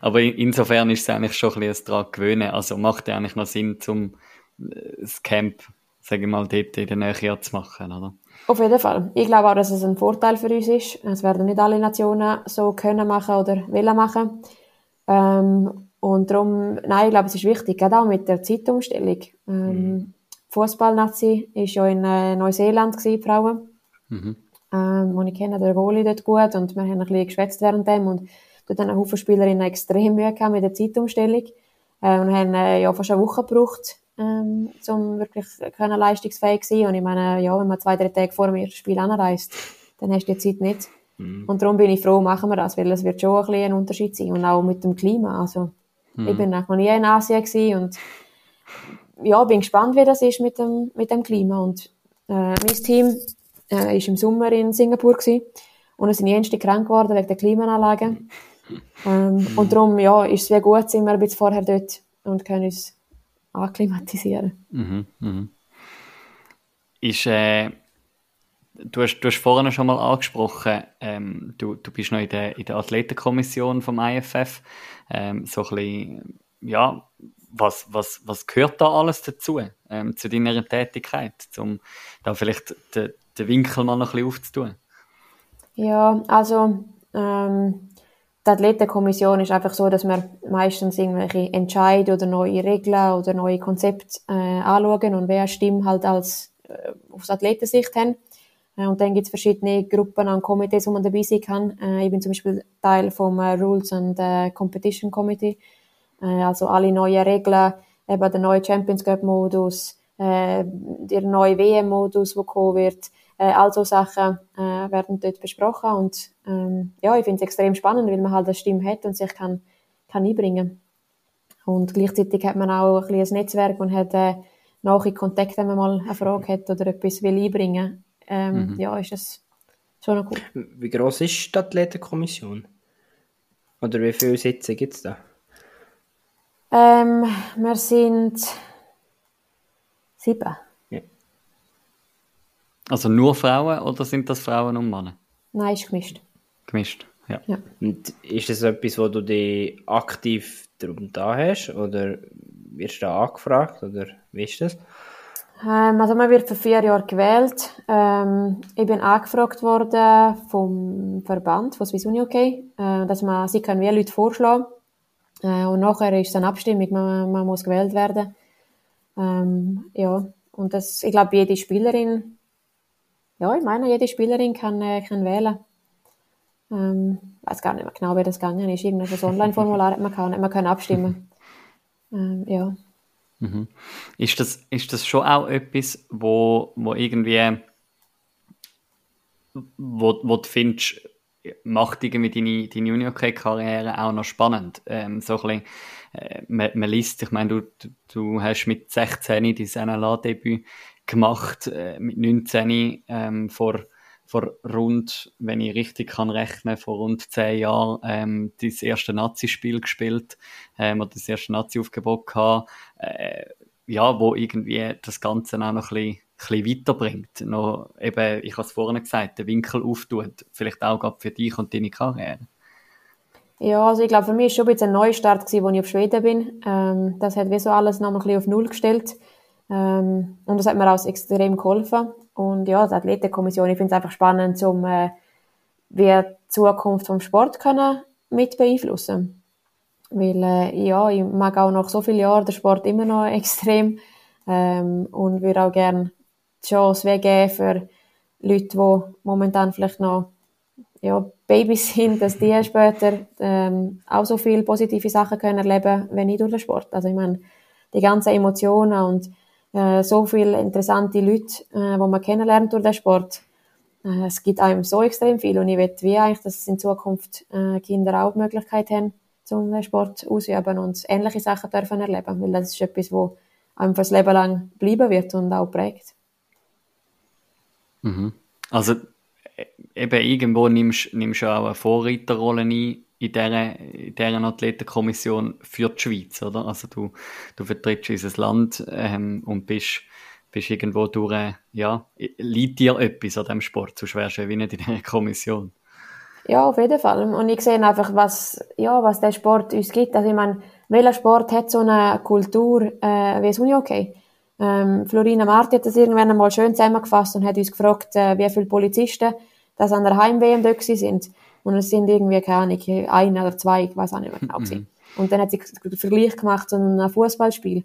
Aber in, insofern ist es eigentlich schon ein bisschen daran gewöhnen. Also macht ja eigentlich noch Sinn, zum äh, das Camp, sage ich mal, dort in der Nähe zu machen, oder? Auf jeden Fall. Ich glaube auch, dass es ein Vorteil für uns ist. Es werden nicht alle Nationen so können machen oder wollen machen. Ähm, und darum, nein, ich glaube, es ist wichtig, gerade auch mit der Zeitumstellung. Ähm, mhm. Fußballnazi ist ja in äh, Neuseeland gewesen, Frauen. Mhm. Ähm, und ich kenne den Goalie dort gut und wir haben ein bisschen geschwätzt während dem und dort haben Haufen Spielerinnen extrem Mühe gehabt mit der Zeitumstellung. Äh, und haben äh, ja fast eine Woche gebraucht, ähm, um wirklich können leistungsfähig zu sein. Und ich meine, ja, wenn man zwei, drei Tage vor dem Spiel anreist, dann hast du die Zeit nicht. Mhm. Und darum bin ich froh, machen wir das, weil es wird schon ein, bisschen ein Unterschied sein. Und auch mit dem Klima. Also, mhm. ich bin noch nie in Asien gewesen und ja, bin gespannt, wie das ist mit dem, mit dem Klima. Und äh, mein Team äh, ist im Sommer in Singapur gewesen, und es sind jenste krank geworden wegen der Klimaanlage. Ähm, und darum, ja, ist es sehr gut, sind wir ein bisschen vorher dort und können uns akklimatisieren. Mhm, mhm. Ist, äh, du, hast, du hast vorhin schon mal angesprochen, ähm, du, du bist noch in der, in der Athletenkommission vom IFF. Ähm, so ein bisschen, ja, was, was, was gehört da alles dazu, ähm, zu deiner Tätigkeit, um da vielleicht den, den Winkel mal noch ein bisschen aufzutun? Ja, also ähm, die Athletenkommission ist einfach so, dass wir meistens irgendwelche Entscheide oder neue Regeln oder neue Konzepte äh, anschauen und wer Stimme halt als äh, aus Athletensicht haben. Äh, und dann gibt es verschiedene Gruppen an Komitees, wo man dabei sein kann. Äh, ich bin zum Beispiel Teil vom äh, Rules and Competition Committee. Also alle neuen Regeln, eben der neue Champions Cup Modus, der neue WM Modus, der kommen wird, all so Sachen werden dort besprochen und ähm, ja, ich finde es extrem spannend, weil man halt eine Stimme hat und sich kann, kann einbringen und gleichzeitig hat man auch ein, ein Netzwerk und hat äh, nachher Kontakt, wenn man mal eine Frage hat oder etwas will einbringen ähm, mhm. ja, ist das schon noch cool. Wie groß ist die Athletenkommission? Oder wie viele Sitze gibt es da? Ähm, wir sind sieben. Also nur Frauen oder sind das Frauen und Männer? Nein, ist gemischt. Gemischt, ja. ja. Und ist das etwas, wo du dich aktiv darum da hast oder wirst du da angefragt oder wie ist das? Ähm, also man wird für vier Jahre gewählt. Ähm, ich bin angefragt worden vom Verband, von Swiss Uni okay, äh, dass man, sie können wie Leute vorschlagen. Äh, und nachher ist es eine Abstimmung, man, man muss gewählt werden. Ähm, ja, und das, ich glaube, jede Spielerin ja, ich meine, jede Spielerin kann, äh, kann wählen. Ähm, weiß gar nicht mehr genau, wie das gegangen ist. Irgendein Online-Formular hat man kann, man kann abstimmen. Ähm, ja. Mhm. Ist, das, ist das schon auch etwas, wo, wo irgendwie, wo, wo du findest, macht irgendwie deine, deine Junior-Karriere auch noch spannend? Ähm, so ein bisschen, äh, man, liest, ich meine, du, du hast mit 16 dein NLA-Debüt gemacht, äh, mit 19 ähm, vor, vor rund, wenn ich richtig kann rechnen, vor rund 10 Jahren ähm, das erste Nazi-Spiel gespielt ähm, oder das erste Nazi-Aufgebot gehabt, äh, ja, wo irgendwie das Ganze auch noch ein bisschen, bisschen weiterbringt. Noch eben, ich habe es vorhin gesagt, den Winkel auftut, vielleicht auch gerade für dich und deine Karriere. Ja, also ich glaube, für mich war schon ein bisschen ein Neustart, als ich auf Schweden bin. Ähm, das hat wie so alles noch ein bisschen auf Null gestellt. Ähm, und das hat mir auch extrem geholfen. Und ja, die Athletenkommission, ich finde es einfach spannend, um äh, wie die Zukunft vom Sport können mit beeinflussen. Weil äh, ja, ich mag auch noch so viele Jahre den Sport immer noch extrem ähm, und würde auch gerne die Chance geben für Leute, die momentan vielleicht noch ja, Babys sind, dass die später ähm, auch so viele positive Sachen können erleben, wenn ich durch den Sport. Also ich meine, die ganzen Emotionen und äh, so viele interessante Leute, äh, die man kennenlernt durch den Sport. Äh, es gibt einem so extrem viel und ich will wie eigentlich, dass in Zukunft äh, Kinder auch die Möglichkeit haben, zum Sport ausüben und ähnliche Sachen dürfen erleben, weil das ist etwas, wo einem fürs Leben lang bleiben wird und auch prägt. Mhm. Also e-, eben irgendwo nimmst du auch eine Vorreiterrolle ein in dieser, in dieser Athletenkommission für die Schweiz, oder? Also du, du vertrittst unser Land ähm, und bist, bist irgendwo durch, ja, liegt dir etwas an diesem Sport, so schwer wie nicht in dieser Kommission. Ja, auf jeden Fall. Und ich sehe einfach, was, ja, was der Sport uns gibt. Also ich meine, welcher Sport hat so eine Kultur äh, wie das Unihockey? Ähm, Florina Marti hat das irgendwann einmal schön zusammengefasst und hat uns gefragt, äh, wie viele Polizisten das an der Heim-WM sind. Und es sind irgendwie, keine Ahnung, ein oder zwei, ich weiß auch nicht mehr genau. Mhm. Und dann hat sie den Vergleich gemacht zu einem Fußballspiel.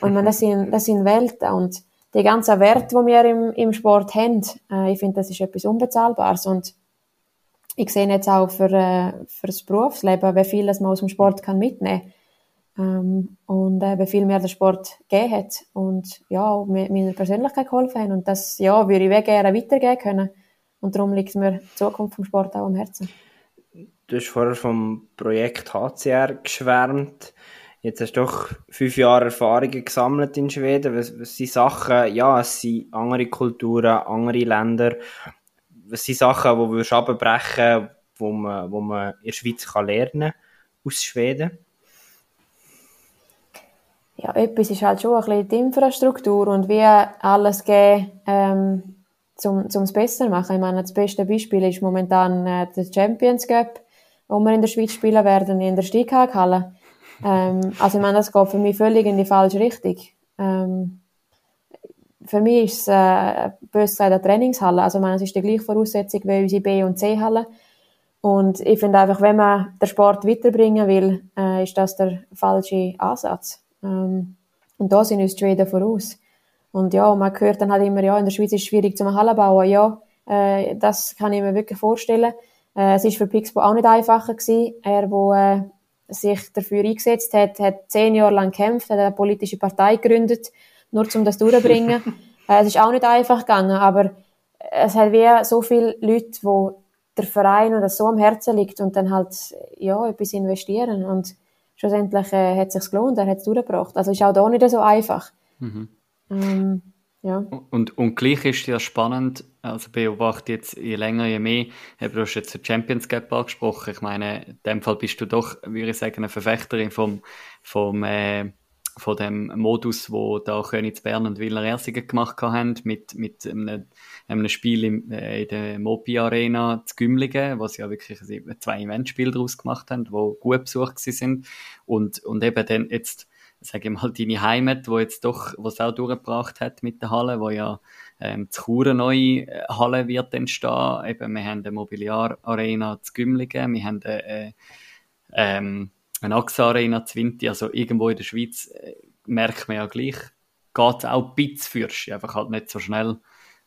Und man, das sind, das sind Welten. Und die ganzen Werte, die wir im, im Sport haben, äh, ich finde, das ist etwas Unbezahlbares. Und ich sehe jetzt auch für, äh, für das Berufsleben, wie viel das man aus dem Sport kann mitnehmen ähm, und eben viel mehr den Sport gegeben hat und ja, meiner Persönlichkeit geholfen haben. Und das ja, würde ich gerne weitergeben können. Und darum liegt mir die Zukunft vom Sport auch am Herzen. Du hast vorher vom Projekt HCR geschwärmt. Jetzt hast du doch fünf Jahre Erfahrungen gesammelt in Schweden. Was, was sind Sachen, ja, es sind andere Kulturen, andere Länder. Was sind Sachen, die wir abbrechen, wo man, wo man in der Schweiz kann lernen aus Schweden? Ja, etwas ist halt schon ein bisschen die Infrastruktur und wie alles geben, ähm, zum, zum es besser machen. Ich meine, das beste Beispiel ist momentan äh, der Champions Cup, wo wir in der Schweiz spielen werden, in der Steighaghalle. Ähm, also ich meine, das geht für mich völlig in die falsche Richtung. Ähm, für mich ist es, äh, bös gesagt, eine Trainingshalle. Also ich meine, es ist die gleiche Voraussetzung wie unsere B- und C-Halle. Und ich finde einfach, wenn man den Sport weiterbringen will, äh, ist das der falsche Ansatz. Ähm, und da sind uns die Schweden voraus. Und ja, man hört dann halt immer, ja, in der Schweiz ist es schwierig zum Halle bauen. Ja, äh, das kann ich mir wirklich vorstellen. Äh, es ist für Pixbo auch nicht einfacher gewesen. Er, wo äh, sich dafür eingesetzt hat, hat zehn Jahre lang gekämpft, hat eine politische Partei gegründet, nur um das durchzubringen. äh, es ist auch nicht einfach gegangen, aber es hat wie so viele Leute, wo der Verein und das so am Herzen liegt und dann halt ja etwas investieren und schlussendlich äh, hat es sich gelohnt, er hat es durchgebracht. Also ist auch da nicht so einfach. Mhm. Ähm, ja. Und, und gleich ist ja spannend, also beobachte jetzt je länger, je mehr, du hast jetzt den Champions Cup angesprochen, ich meine, in dem Fall bist du doch, würde ich sagen, eine Verfechterin vom, vom äh, von dem Modus, wo da Königs Bern und Wieler Ersingen gemacht haben, mit, mit einem, einem Spiel im, äh, in der Mopi Arena zu Gümligen, wo sie ja wirklich zwei Eventspiele daraus gemacht haben, wo gut besucht sind und, und eben dann jetzt, sage mal, deine Heimat, wo jetzt doch, was auch durchgebracht hat mit der Halle, wo ja ähm, zu Chur eine neue äh, Halle wird entstehen. Eben, wir haben eine Mobiliar Arena zu Gümligen, wir haben eine, äh, ähm, eine AXA Arena Zwinti, also irgendwo in der Schweiz, äh, merkt man ja gleich, geht es auch ein bisschen für einfach halt nicht so schnell,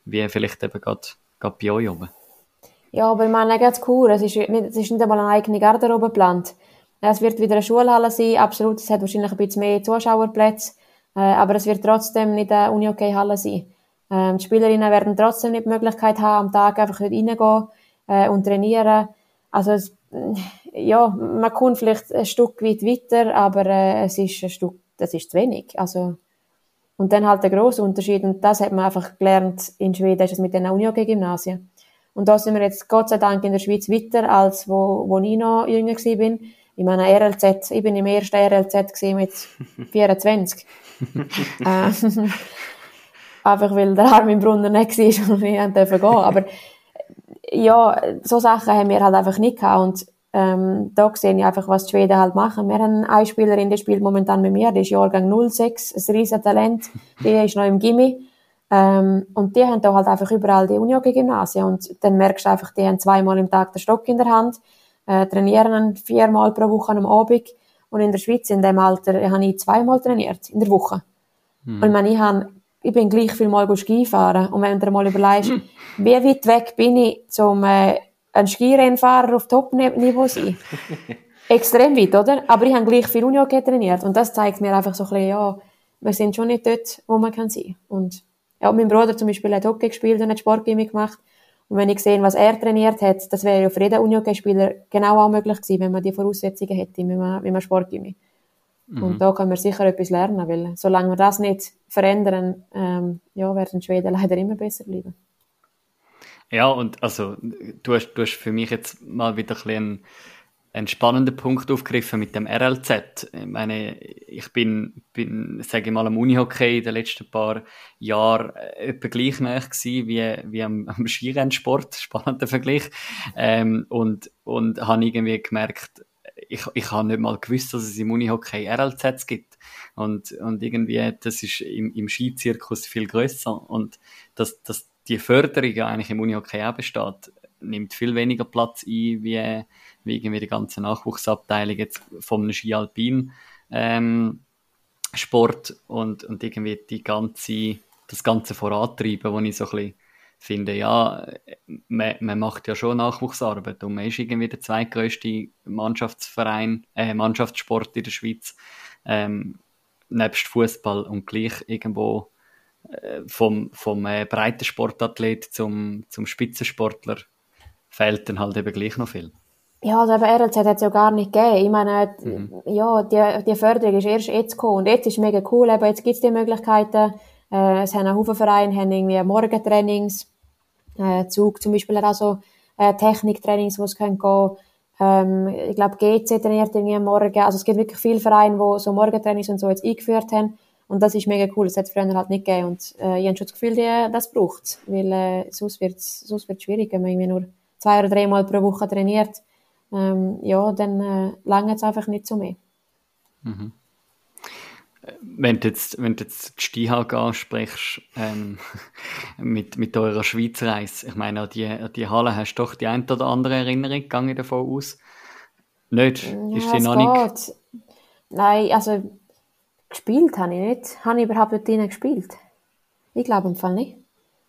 wie vielleicht eben gerade, bei euch oben. Ja, aber ich meine, ganz cool, es ist nicht, es ist nicht einmal eine eigene Garderobe geplant. Es wird wieder eine Schulhalle sein, absolut, es hat wahrscheinlich ein bisschen mehr Zuschauerplätze, äh, aber es wird trotzdem nicht eine Uni-Hockey-Halle sein. Ähm, die Spielerinnen werden trotzdem nicht die Möglichkeit haben, am Tag einfach reingehen äh, und trainieren. Also es, ja, man kommt vielleicht ein Stück weit weiter, aber äh, es ist ein Stück, das ist zu wenig. Also, und dann halt der grosse Unterschied, und das hat man einfach gelernt in Schweden, ist es mit den Uni-Gymnasien. Und da sind wir jetzt Gott sei Dank in der Schweiz weiter, als wo, wo ich noch jünger war. bin. In meiner RLZ, ich bin im ersten RLZ mit 24. äh, einfach weil der Arm im Brunnen nicht war und ich durfte gehen. Aber ja, so Sachen haben wir halt einfach nicht gehabt. Und ähm, da sehe ich einfach, was die Schweden halt machen. Wir haben eine Spielerin, die spielt momentan mit mir, die ist Jahrgang 06, ein riesen Talent, die ist noch im Gimmi. Ähm, und die haben da halt einfach überall die Unihockey-Gymnasien. Und dann merkst du einfach, die haben zweimal im Tag den Stock in der Hand, äh, trainieren viermal pro Woche am Abend. Und in der Schweiz, in dem Alter, habe ich zweimal trainiert, in der Woche. Hm. Und ich meine, ich habe ich bin gleich viel mal Ski fahren. Und wenn du dir mal überlegst, wie weit weg bin ich zum äh, ein Skirennfahrer auf Top-Niveau sein? Extrem weit, oder? Aber ich habe gleich viel Unihockey trainiert. Und das zeigt mir einfach so ein bisschen, ja, wir sind schon nicht dort, wo man kann sein. Und ja, mein Bruder zum Beispiel hat Hockey gespielt und hat Sportgymnastik gemacht. Und wenn ich sehe, was er trainiert hat, das wäre ja für jeden Unihockey-Spieler genau auch möglich gewesen, wenn man die Voraussetzungen hätte, wie man, wie man Sportgymnastik Mhm. Und da können wir sicher etwas lernen, weil solange wir das nicht verändern, ähm, ja, werden Schweden leider immer besser bleiben. Ja, und also du hast, du hast für mich jetzt mal wieder ein einen, einen spannenden Punkt aufgegriffen mit dem RLZ. Ich meine, ich bin, bin sage ich mal, am Unihockey in den letzten paar Jahren äh, etwa gleich nah gewesen wie, wie am, am Skirennsport, spannender Vergleich. Ähm, und, und habe irgendwie gemerkt, ich, ich habe nicht mal gewusst, dass es im Unihockey RLZs gibt. Und, und irgendwie, das ist im, im Skizirkus viel größer. Und dass, dass die Förderung eigentlich im Unihockey auch besteht, nimmt viel weniger Platz ein, wie, wie irgendwie die ganze Nachwuchsabteilung jetzt vom Ski Alpin, ähm, Sport und, und irgendwie die ganze, das ganze Vorantreiben, wo ich so ein bisschen finde, ja, man, man macht ja schon Nachwuchsarbeit und man ist irgendwie der zweitgrößte Mannschaftsverein, äh, Mannschaftssport in der Schweiz. ähm, nebst Fußball und gleich irgendwo äh, vom, vom äh, breiten Sportathlet zum, zum Spitzensportler fehlt dann halt eben gleich noch viel. Ja, also eben RLZ hat es ja gar nicht gegeben. Ich meine, mhm. ja, die, die Förderung ist erst jetzt gekommen. Und jetzt ist es mega cool, eben jetzt gibt es die Möglichkeiten. Äh, es haben einen Haufen Vereine, haben irgendwie Morgentrainings, äh, Zug zum Beispiel hat auch so äh, Techniktrainings, wo es gehen können. Ähm, ich glaube, GC trainiert irgendwie am Morgen. Also es gibt wirklich viele Vereine, die so Morgentrainings und so jetzt eingeführt haben. Und das ist mega cool. Das hat es früher halt nicht gegeben. Und äh, ich habe schon das Gefühl, die, das braucht es. Weil äh, sonst wird es schwierig, wenn man irgendwie nur zwei oder dreimal pro Woche trainiert. Ähm, ja, dann äh, lange es einfach nicht so mehr. Mhm. Wenn du jetzt, wenn du jetzt die Stihag ansprichst, ähm, mit, mit eurer Schweizreise, ich meine, an die, an die Halle hast du doch die ein oder andere Erinnerung, ich davon aus? Nicht? Ja, ist die noch nicht? Nein, also gespielt habe ich nicht. Habe ich überhaupt dort drinnen gespielt? Ich glaube im Fall nicht.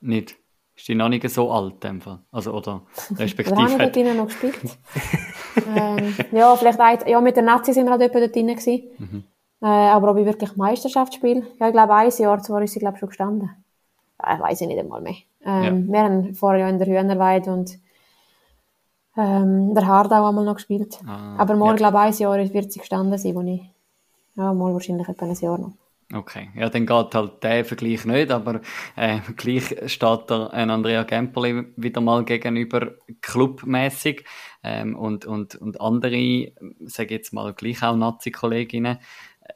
Nicht? Ist die noch nicht so alt, im Fall? Also, oder respektive... oder habe ich dort drinnen noch gespielt? ähm, ja, vielleicht ein, ja, mit der Nazi sind wir halt dort drinnen gewesen. Mhm. Äh, aber ob ich wirklich Meisterschaft spiele? Ja, ich glaube, ein Jahr zuvor ist sie, glaube schon gestanden. Ja, ich weiß ich nicht einmal mehr. Ähm, ja. Wir haben vorher ja in der Hühnerweide und ähm, der Hardau einmal noch gespielt. Ah, aber mal, ja. glaube ich, ein Jahr wird sie gestanden sein, wo ich, ja, mal wahrscheinlich etwa ein Jahr noch. Okay, ja, dann geht halt der Vergleich nicht, aber äh, gleich steht da ein Andrea Gemperli wieder mal gegenüber clubmäßig ähm, und, und, und andere, sage jetzt mal gleich auch Nazi-Kolleginnen,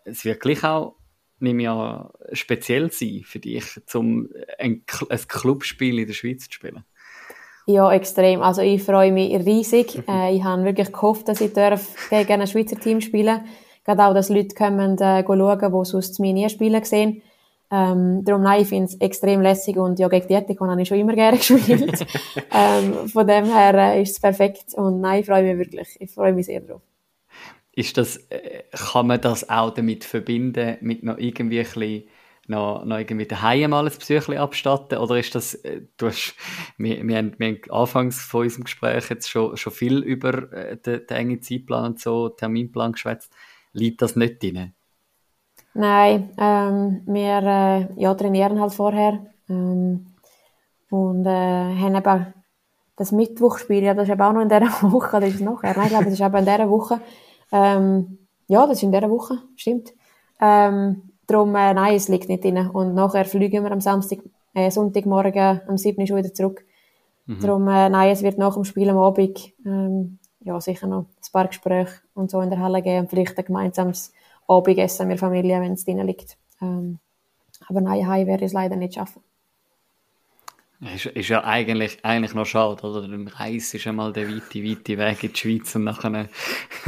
es wird gleich auch, nehme an, speziell sein für dich, um ein, ein Clubspiel in der Schweiz zu spielen. Ja, extrem. Also ich freue mich riesig. Äh, ich habe wirklich gehofft, dass ich darf gegen ein Schweizer Team spielen Gerade auch, dass Leute kommen äh, schauen, die sonst mir nie spielen sehen. Ähm, darum, nein, ich finde es extrem lässig und ja, gegen die Ethikon habe ich schon immer gerne gespielt. ähm, von dem her äh, ist es perfekt und nein, ich freue mich wirklich. Ich freue mich sehr drauf. Ist das, äh, kann man das auch damit verbinden, mit noch irgendwie ein bisschen noch, noch irgendwie daheim mal ein Psyche abstatten? Oder ist das, äh, du hast, wir, wir, haben, wir haben anfangs von unserem Gespräch jetzt schon, schon viel über äh, den, den engen Zeitplan und so, Terminplan geschwätzt. Liegt das nicht drin? Nein, ähm, wir äh, ja, trainieren halt vorher ähm, und äh, haben eben das Mittwochspiel, ja, das ist eben auch noch in dieser Woche, das ist nachher, nein, ich glaube, das ist eben in dieser Woche. Ähm, ja, das ist in dieser Woche, stimmt. Ähm, darum, äh, nein, es liegt nicht drin. Und nachher fliegen wir am Samstag, äh, Sonntagmorgen am 7. schon wieder zurück. Mhm. Darum, äh, nein, es wird nach dem Spiel am Abend ähm, ja, sicher noch ein paar Gespräche und so in der Halle gehen und vielleicht ein gemeinsames Abendessen mit der Familie, wenn es drin liegt. Ähm, aber nein, heim werde ich es leider nicht schaffen. Ist, ist ja eigentlich, eigentlich noch schade, oder? Dann reist du einmal den weiten, weiten Weg in die Schweiz und nachher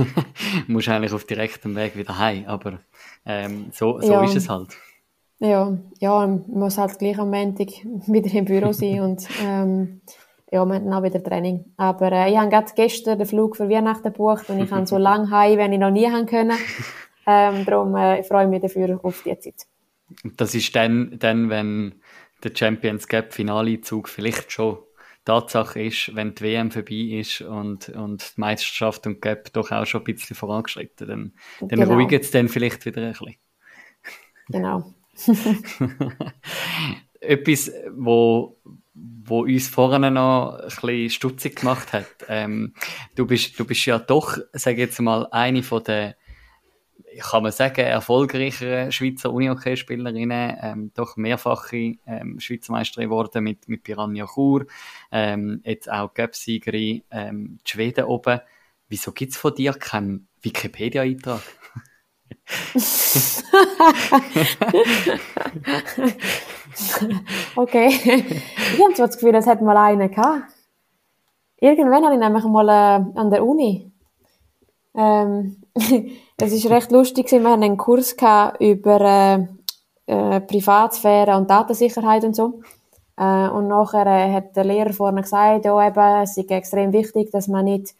musst du eigentlich auf direktem Weg wieder heim. Aber ähm, so, so ja. ist es halt. Ja, ja, man muss halt gleich am Montag wieder im Büro sein und ähm, ja, wir hatten auch wieder Training. Aber äh, ich habe gerade gestern den Flug für Weihnachten gebucht und ich kann so lange heim, wenn ich noch nie haben können. Ähm, darum äh, freue ich mich dafür auf die Zeit. Das ist dann, dann wenn der Champions Cup Finalezug vielleicht schon Tatsache ist, wenn die WM vorbei ist und, und die Meisterschaft und Cup doch auch schon ein bisschen vorangeschritten, dann, dann genau. ruhigt es dann vielleicht wieder ein bisschen. Genau. Etwas, wo wo uns vorne noch ein bisschen stutzig gemacht hat. Ähm, du bist, du bist ja doch, sage jetzt mal, eine von den, kann man sagen, erfolgreicheren Schweizer Unihockey-Spielerinnen, ähm, doch mehrfache ähm, Schweizer Meisterin geworden mit, mit Piranha Chur, ähm, jetzt auch Göpsiegerin, ähm, die Schweden oben. Wieso gibt's von dir keinen Wikipedia-Eintrag? okay. Ich habe das Gefühl, es hat mal einen gehabt. Irgendwann habe ich nämlich mal äh, an der Uni. Ähm, es ist recht lustig, wir hatten einen Kurs über äh, äh, Privatsphäre und Datensicherheit und so. Äh, und nachher äh, hat der Lehrer vorne gesagt, ja, eben, es ist extrem wichtig, dass man nicht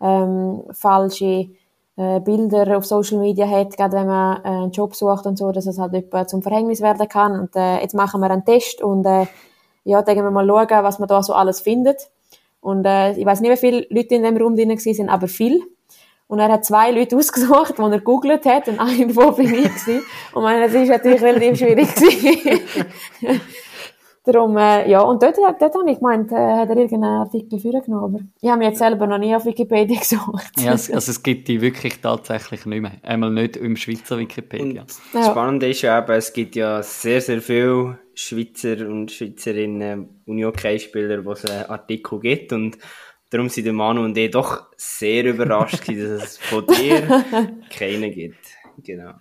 ähm, falsche äh, Bilder auf Social Media hat, gerade wenn man äh, einen Job sucht und so, dass es halt etwa zum Verhängnis werden kann. Und äh, jetzt machen wir einen Test und äh, ja, denken wir mal schauen, was man da so alles findet. Und äh, ich weiß nicht, wie viele Leute in dem Raum drin sind, aber viel. Und er hat zwei Leute ausgesucht, die er googelt hat, und einer davon bin ich gewesen. Und meine, das ist natürlich relativ schwierig gewesen. Darum, äh, ja, und dort, dort habe ich gemeint, äh, hat er irgendeinen Artikel vorgenommen, aber ich habe mich jetzt selber noch nie auf Wikipedia gesucht. ja, also es gibt die wirklich tatsächlich nicht mehr. Einmal nicht im Schweizer Wikipedia. Und das Spannende ist ja eben, es gibt ja sehr, sehr viele Schweizer und Schweizerinnen Uni-Hockey-Spieler, wo es einen Artikel gibt und darum sind der Manu und ich doch sehr überrascht dass es von dir keinen gibt. Genau.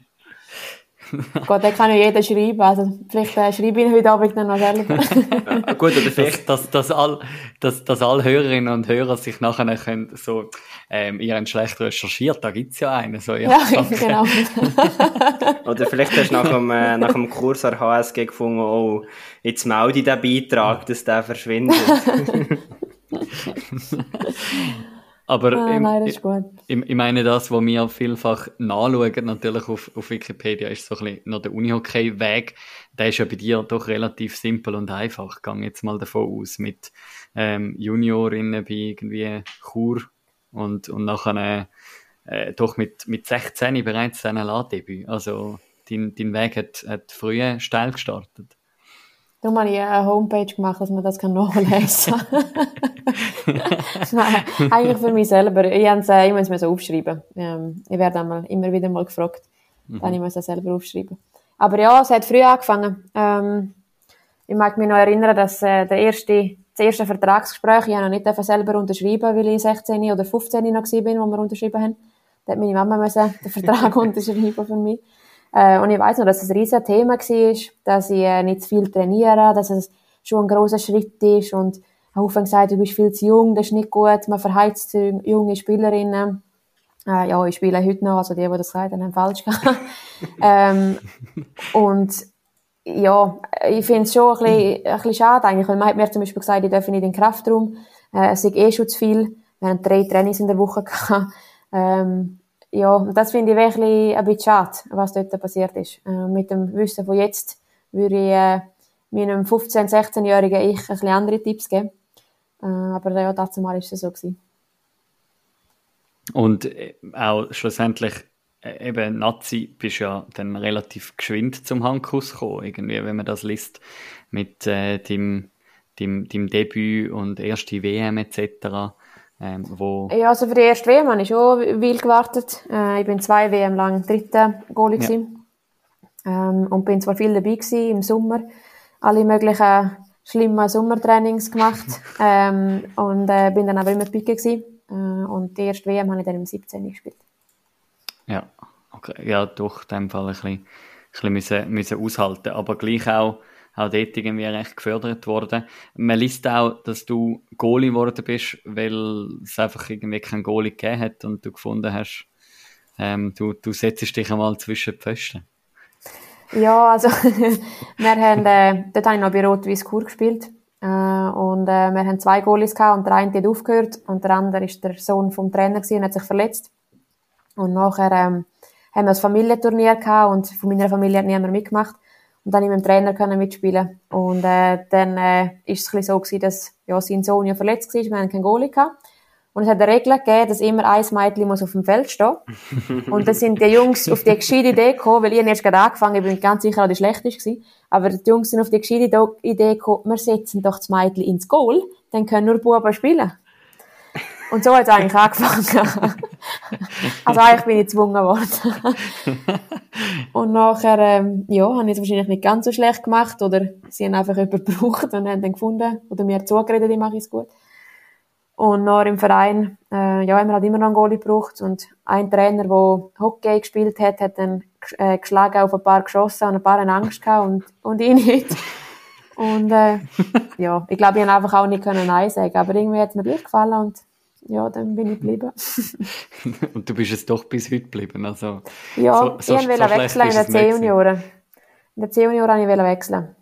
Gott, den kann ja jeder schreiben. Also, vielleicht äh, schreibe ich heute Abend noch selber. ja, gut, oder vielleicht, dass, dass, all, dass, dass alle Hörerinnen und Hörer sich nachher können, so, ähm, ihren schlecht recherchiert, da gibt's ja einen, so, ja. ja genau. oder vielleicht hast du nach dem, äh, nach dem Kurs an HSG gefunden, oh, jetzt melde ich den Beitrag, dass der verschwindet. Aber ah, nein, ich, ich, meine, das, was wir vielfach nachschauen, natürlich auf, auf Wikipedia, ist so ein bisschen noch der Unihockey-Weg. Der ist ja bei dir doch relativ simpel und einfach. Ich gehe jetzt mal davon aus, mit ähm, Juniorinnen bei irgendwie Chur und, und nachher äh, doch mit, mit 16 bereits ein Ladebüt. Also dein, dein Weg hat, hat früh steil gestartet. Darum habe ich eine Homepage gemacht, dass man das nachlesen kann. eigentlich für mich selber. Ich, äh, ich muss so aufschreiben. Ähm, ich werde einmal, immer wieder mal gefragt. Mhm. Dann ich muss das selber aufschreiben. Aber ja, es hat früh angefangen. Ähm, ich mag mich noch erinnern, dass äh, der erste, das erste Vertragsgespräch, ich habe noch nicht selber unterschrieben, weil ich 16 oder 15 noch war, wo wir unterschrieben haben. Da hat meine Mama müssen den Vertrag unterschreiben für mich. Äh, und ich weiß noch, dass es ein riesiges Thema war, dass ich äh, nicht zu viel trainiere, dass es schon ein großer Schritt ist und Haufen gesagt, du bist viel zu jung, das ist nicht gut, man verheizt junge Spielerinnen. Äh, ja, ich spiele heute noch, also die, die das sagen, haben falsch gehabt. ähm, und ja, ich finde es schon ein bisschen, ein bisschen schade eigentlich, weil man hat mir zum Beispiel gesagt, ich darf nicht in den Kraftraum, äh, es ist eh schon zu viel. Wir haben drei Trainings in der Woche gehabt. Ähm, ja, das finde ich wirklich ein bisschen schade, was dort passiert ist. Äh, mit dem Wissen von jetzt würde ich äh, meinem 15-, 16-jährigen Ich ein bisschen andere Tipps geben. Äh, aber ja, dazu ist es so gewesen. Und äh, auch schlussendlich äh, eben Nazi bist ja dann relativ geschwind zum Handkuss gekommen, irgendwie, wenn man das liest, mit äh, dem, dem, dem Debüt und erste WM etc. Ähm, wo ja, also für die erste WM habe ich schon viel gewartet. Äh, ich bin zwei WM lang dritte Goalie ja. ähm, und bin zwar viel dabei gewesen im Sommer, alle möglichen schlimmen Sommertrainings gemacht ähm, und äh, bin dann aber immer dabei gewesen. Äh, und die erste WM habe ich dann im 17. gespielt. Ja, okay. ja, doch, in dem Fall ein bisschen, ein bisschen müssen, müssen aushalten, aber gleich auch auch dort irgendwie recht gefördert worden. Man liest auch, dass du Goalie geworden bist, weil es einfach irgendwie keinen Goalie gegeben hat und du gefunden hast, ähm, du, du setzt dich einmal zwischen die Pfosten. Ja, also wir haben, äh, dort habe ich noch bei Rot-Weiss Kur gespielt äh, und äh, wir haben zwei Goalies gehabt und der eine hat aufgehört und der andere ist der Sohn vom Trainer gewesen und hat sich verletzt. Und nachher ähm, haben wir ein Familienturnier gehabt und von meiner Familie hat niemand mitgemacht. Und dann mit dem Trainer können mitspielen. Und äh, dann äh, ist es ein so gewesen, dass ja, sein Sohn ja verletzt war, wir haben keinen Goalie gehabt. Und es hat eine Regel gegeben, dass immer ein Mädchen muss auf dem Feld stehen. und dann sind die Jungs auf die gescheite Idee gekommen, weil ich erst gerade angefangen ich bin ganz sicher, dass die schlecht war. Aber die Jungs sind auf die gescheite Idee gekommen, wir setzen doch das Mädchen ins Goal, dann können nur Buben spielen. Und so hat es eigentlich angefangen. also eigentlich bin ich gezwungen worden. und nachher, ähm, ja, habe ich es wahrscheinlich nicht ganz so schlecht gemacht oder sie haben einfach jemanden gebraucht und haben dann gefunden oder mir zugeredet, ich mache es gut. Und noch im Verein, äh, ja, haben wir halt immer noch einen Goalie gebraucht und ein Trainer, der Hockey gespielt hat, hat dann äh, geschlagen auf ein paar geschossen und ein paar haben Angst gehabt und, und ich nicht. Und äh, ja, ich glaube, ich habe einfach auch nicht können Nein sagen, aber irgendwie hat es mir durchgefallen und ja, dann bin ich geblieben. und du bist es doch bis heute geblieben, also. Ja, so, so, ich wollte so wechseln in der C-Junioren. In der C-Junioren wollte ich wechseln.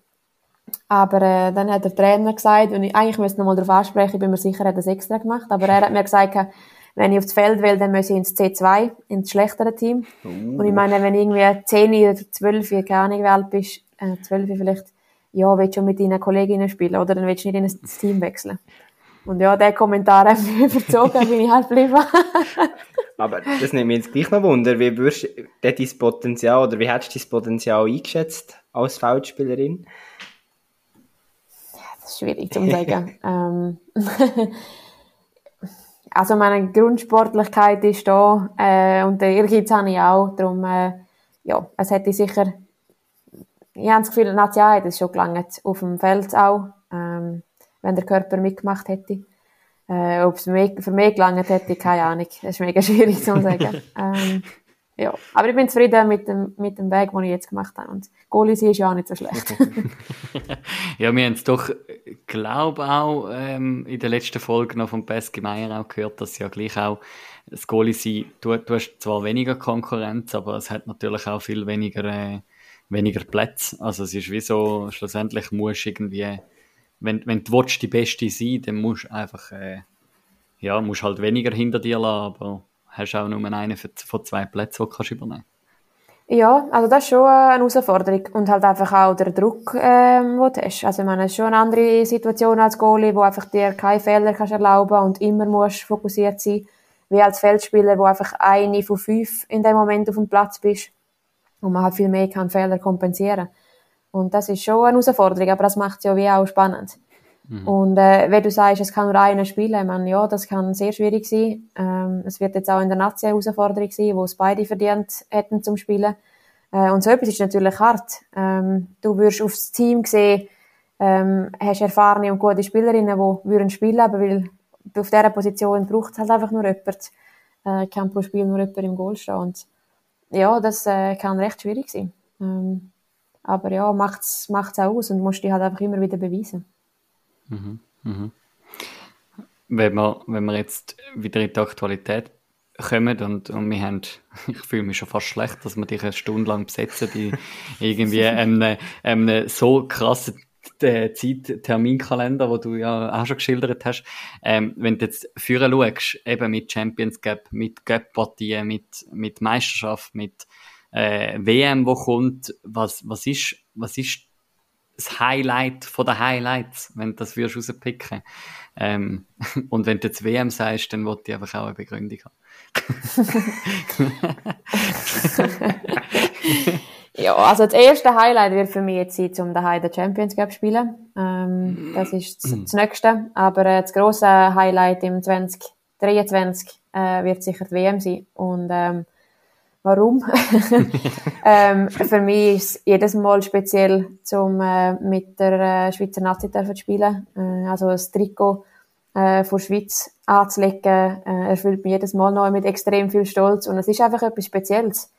Aber äh, dann hat der Trainer gesagt, und ich eigentlich müsste noch mal darauf ansprechen, ich bin mir sicher, er hat das extra gemacht, aber er hat mir gesagt, wenn ich aufs Feld will, dann muss ich ins C2, ins schlechtere Team. Uh. Und ich meine, wenn ich irgendwie 10 oder 12, keine Ahnung, wie alt bist, äh, 12 vielleicht, ja, willst du mit deinen Kolleginnen spielen, oder dann willst du nicht in ein Team wechseln. Und ja, der Kommentar hat mich überzogen, bin ich halt geblieben. Aber das nimmt mich jetzt gleich noch Wunder. Wie würdest du dein Potenzial oder wie hättest du dein Potenzial eingeschätzt als Feldspielerin? Ja, das ist schwierig zu sagen. ähm, also meine Grundsportlichkeit ist da äh, und den Ehrgeiz habe ich auch. Darum, äh, ja, es hätte sicher, ich habe das Gefühl, Natia hat es schon gelangt, auf dem Feld auch, ähm, wenn der Körper mitgemacht hätte. Äh, Ob es für mich, gelangt hätte, keine Ahnung. Das ist mega schwierig zu sagen. ähm, ja. Aber ich bin zufrieden mit dem, mit dem Weg, den ich jetzt gemacht habe. Und Goalie ist ja auch nicht so schlecht. ja, wir haben es doch, glaube auch ähm, in der letzten Folge noch von Peski Meier auch gehört, dass ja gleich auch das Goalie sein, du, du hast zwar weniger Konkurrenz, aber es hat natürlich auch viel weniger, äh, weniger Plätze. Also es ist wie so, schlussendlich musst du irgendwie wenn, wenn du willst, die Beste sein dann musst du einfach, äh, ja, musst halt weniger hinter dir lassen, aber hast auch nur einen von zwei Plätzen, die du übernehmen ja, also das ist schon eine Herausforderung und halt einfach auch der Druck, ähm, den du hast. Also ich meine, es ist schon eine andere Situation als Goalie, wo einfach dir keine Fehler kannst erlauben und immer musst fokussiert sein, wie als Feldspieler, wo einfach eine von fünf in dem Moment auf dem Platz bist und man halt viel mehr kann Fehler kompensieren. Und das ist schon eine Herausforderung, aber das macht es ja wie auch spannend. Mhm. Und äh, wenn du sagst, es kann nur einer spielen, ich meine, ja, das kann sehr schwierig sein. Ähm, es wird jetzt auch in der Nazi eine Herausforderung sein, wo es beide verdient hätten zum Spielen. Äh, und so etwas ist natürlich hart. Ähm, du wirst aufs Team sehen, ähm, hast erfahrene und gute Spielerinnen, die würden spielen, aber weil auf dieser Position braucht es halt einfach nur jemand. Äh, kann pro Spiel nur jemand im Goal stehen. Und ja, das äh, kann recht schwierig sein. Ähm, aber ja, macht es auch aus und musst dich halt einfach immer wieder beweisen. Mhm. Mhm. Wenn, wir, wenn wir jetzt wieder in die Aktualität kommen und, und wir haben, ich fühle mich schon fast schlecht, dass wir dich eine Stunde lang besetzen, die irgendwie einem, einem so krassen äh, Zeit-Terminkalender, wo du ja auch schon geschildert hast. Ähm, wenn du jetzt führen schaust, eben mit Champions Gap, mit Gap-Partien, mit, mit Meisterschaft, mit äh, WM, wo kommt, was, was ist, was ist das Highlight von den Highlights, wenn du das würdest rauspicken. Ähm, und wenn du jetzt WM sagst, dann wollte ich einfach auch eine Begründung haben. ja, also das erste Highlight wird für mich jetzt sein, um daheim den Champions Cup zu spielen. Ähm, das ist das, das nächste. Aber äh, das grosse Highlight im 2023 äh, wird sicher die WM sein. Und ähm, warum. ähm, für mich ist es jedes Mal speziell, um äh, mit der äh, Schweizer Nazi zu spielen. Äh, also das Trikot äh, von Schweiz anzulegen, äh, erfüllt mich jedes Mal neu mit extrem viel Stolz und es ist einfach etwas Spezielles.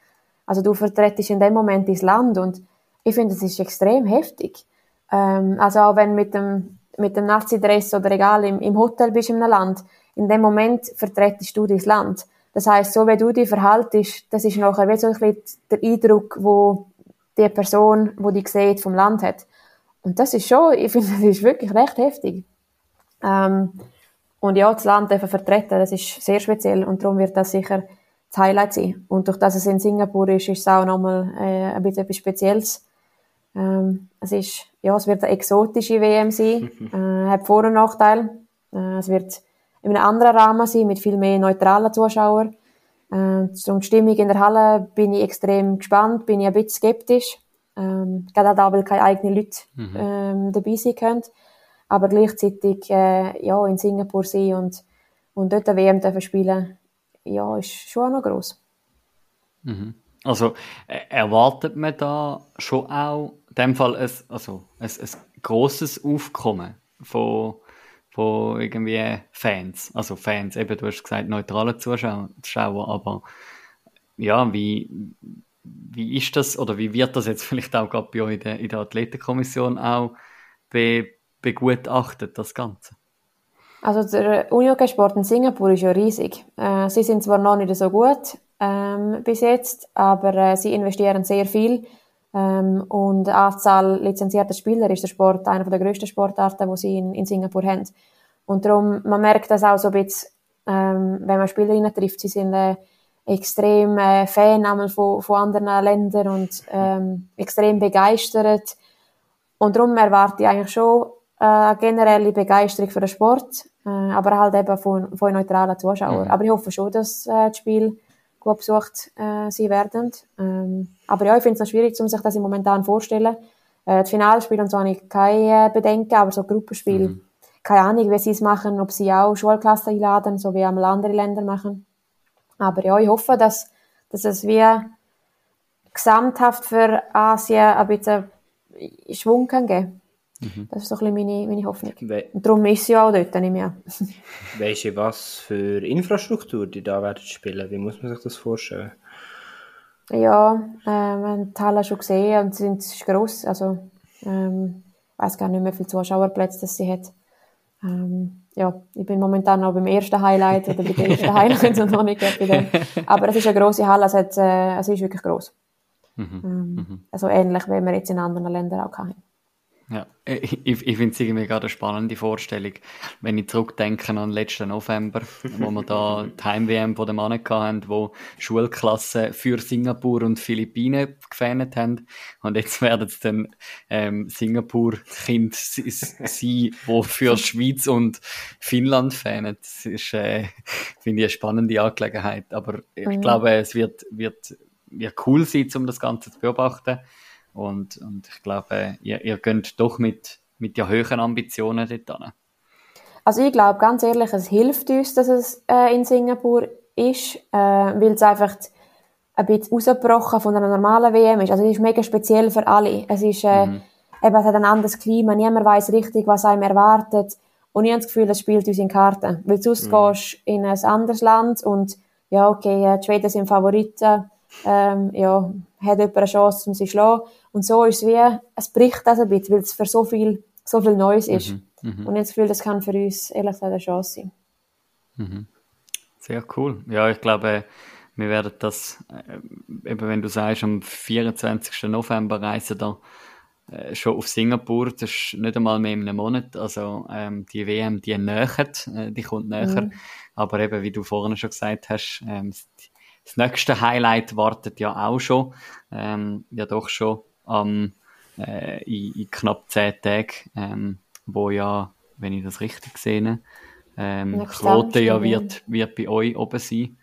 Also du vertretest in dem Moment dein Land und ich finde, es ist extrem heftig. Ähm, also auch wenn mit dem mit dem Nazi-Dress oder egal im, im Hotel bist in einem Land, in dem Moment vertretest du dein Land. Das heißt, so wie du dich verhaltest, das ist nachher wie so ein bisschen der Eindruck, wo die Person, wo die sieht, vom Land hat. Und das ist schon, ich finde, das ist wirklich recht heftig. Ähm, und ja, das Land einfach vertreten, das ist sehr speziell und darum wird das sicher das Highlight sein. Und durch das es in Singapur ist, ist es auch nochmal äh, ein bisschen etwas Spezielles. Ähm, es ist, ja, es wird eine exotische WM sein, äh, hat Vor- und Nachteile. Äh, es wird in einem anderen Rahmen sein, mit viel mehr neutralen Zuschauern. Äh, zum Stimmung in der Halle bin ich extrem gespannt, bin ich ein bisschen skeptisch. Ähm, gerade da, weil keine eigenen Leute mhm. ähm, dabei sein können. Aber gleichzeitig äh, ja, in Singapur sein und, und dort eine WM dürfen spielen, ja, ist schon auch noch gross. Mhm. Also äh, erwartet man da schon auch in dem Fall ein, also ein, ein grosses Aufkommen von von irgendwie Fans. Also Fans, eben, du hast gesagt, neutrale Zuschauer, aber ja, wie, wie ist das oder wie wird das jetzt vielleicht auch gerade bei euch in der, in der Athletenkommission auch be, begutachtet, das Ganze? Also der Unihockey-Sport in Singapur ist ja riesig. Äh, sie sind zwar noch nicht so gut ähm, bis jetzt, aber äh, sie investieren sehr viel ähm, und die Anzahl lizenzierter Spieler ist der Sport einer der grössten Sportarten, die sie in, in Singapur haben. Und darum, man merkt das auch so ein bisschen, ähm, wenn man Spielerinnen trifft, sie sind äh, extrem äh, Fan von, von anderen Ländern und ähm, extrem begeistert. Und darum erwarte ich eigentlich schon äh, eine generelle Begeisterung für den Sport. äh, aber halt eben von, von neutralen Zuschauern. Mhm. Aber ich hoffe schon, dass äh, das Spiel gut besucht äh, sein werden. Ähm, aber ja, ich finde es noch schwierig, um sich das im momentan vorstellen. Äh, das Finalspiel und so habe ich keine Bedenken, aber so Gruppenspiel, mhm. keine Ahnung, wie sie es machen, ob sie auch Schulklassen einladen, so wie einmal andere Länder machen. Aber ja, ich hoffe, dass, dass es wie gesamthaft für Asien ein bisschen Schwung kann geben mhm. Das ist so ein bisschen meine, meine Hoffnung. We Und darum ist sie auch dort, nicht mehr. weißt du, was für Infrastruktur die da werden spielen? Wie muss man sich das vorstellen? Ja, äh, wir haben die Halle schon gesehen und sie sind ist gross. Also, ähm, ich weiß gar nicht mehr, wie viele Zuschauerplätze das sie hat. Ähm, ja, ich bin momentan noch beim ersten Highlight oder bei den ersten Highlights und noch nicht bei dem. Aber es ist eine grosse Halle, es, hat, äh, es ist wirklich gross. Mhm. Ähm, mhm. Also ähnlich, wie wir jetzt in anderen Ländern auch haben. Ja, ich, ich finde es irgendwie gerade eine spannende Vorstellung, wenn ich zurückdenke an den letzten November, wo wir da die Heim-WM von den Mannen hatten, wo Schulklassen für Singapur und Philippinen gefähnet haben. Und jetzt werden es dann ähm, Singapur-Kind sein, die für Schweiz und Finnland fähnen. Das ist, äh, finde ich, eine spannende Angelegenheit. Aber ich mhm. glaube, es wird, wird, wird cool sein, um das Ganze zu beobachten. Und, und ich glaube, ihr, ihr könnt doch mit, mit ja höheren Ambitionen dort hin. Also ich glaube, ganz ehrlich, es hilft uns, dass es äh, in Singapur ist, äh, weil es einfach ein bisschen rausgebrochen von einer normalen WM ist. Also es ist mega speziell für alle. Es ist, äh, mhm. eben, es hat ein anderes Klima, niemand weiß richtig, was einem erwartet. Und ich habe das Gefühl, es spielt uns in Karten. Weil sonst mhm. gehst du in ein anderes Land und ja, okay, äh, die Schweden sind Favoriten, ähm, ja, hat jemand eine Chance, um sie zu schlagen. Und so ist es wie, es bricht das ein bisschen, weil es für so viel, so viel Neues ist. Mhm, mh. Und ich habe das Gefühl, das kann für uns ehrlich gesagt eine Chance sein. Mhm. Sehr cool. Ja, ich glaube, wir werden das, äh, eben wenn du sagst, am 24. November reisen da äh, schon auf Singapur, das ist nicht einmal mehr in einem Monat, also ähm, die WM, die nähert, äh, die kommt näher, mhm. aber eben, wie du vorhin schon gesagt hast, ähm, das nächste Highlight wartet ja auch schon, ähm, ja doch schon am, äh, in, in, knapp zehn Tagen, ähm, wo ja, wenn ich das richtig sehe, ähm, Quote ja wird, wird bei euch oben sein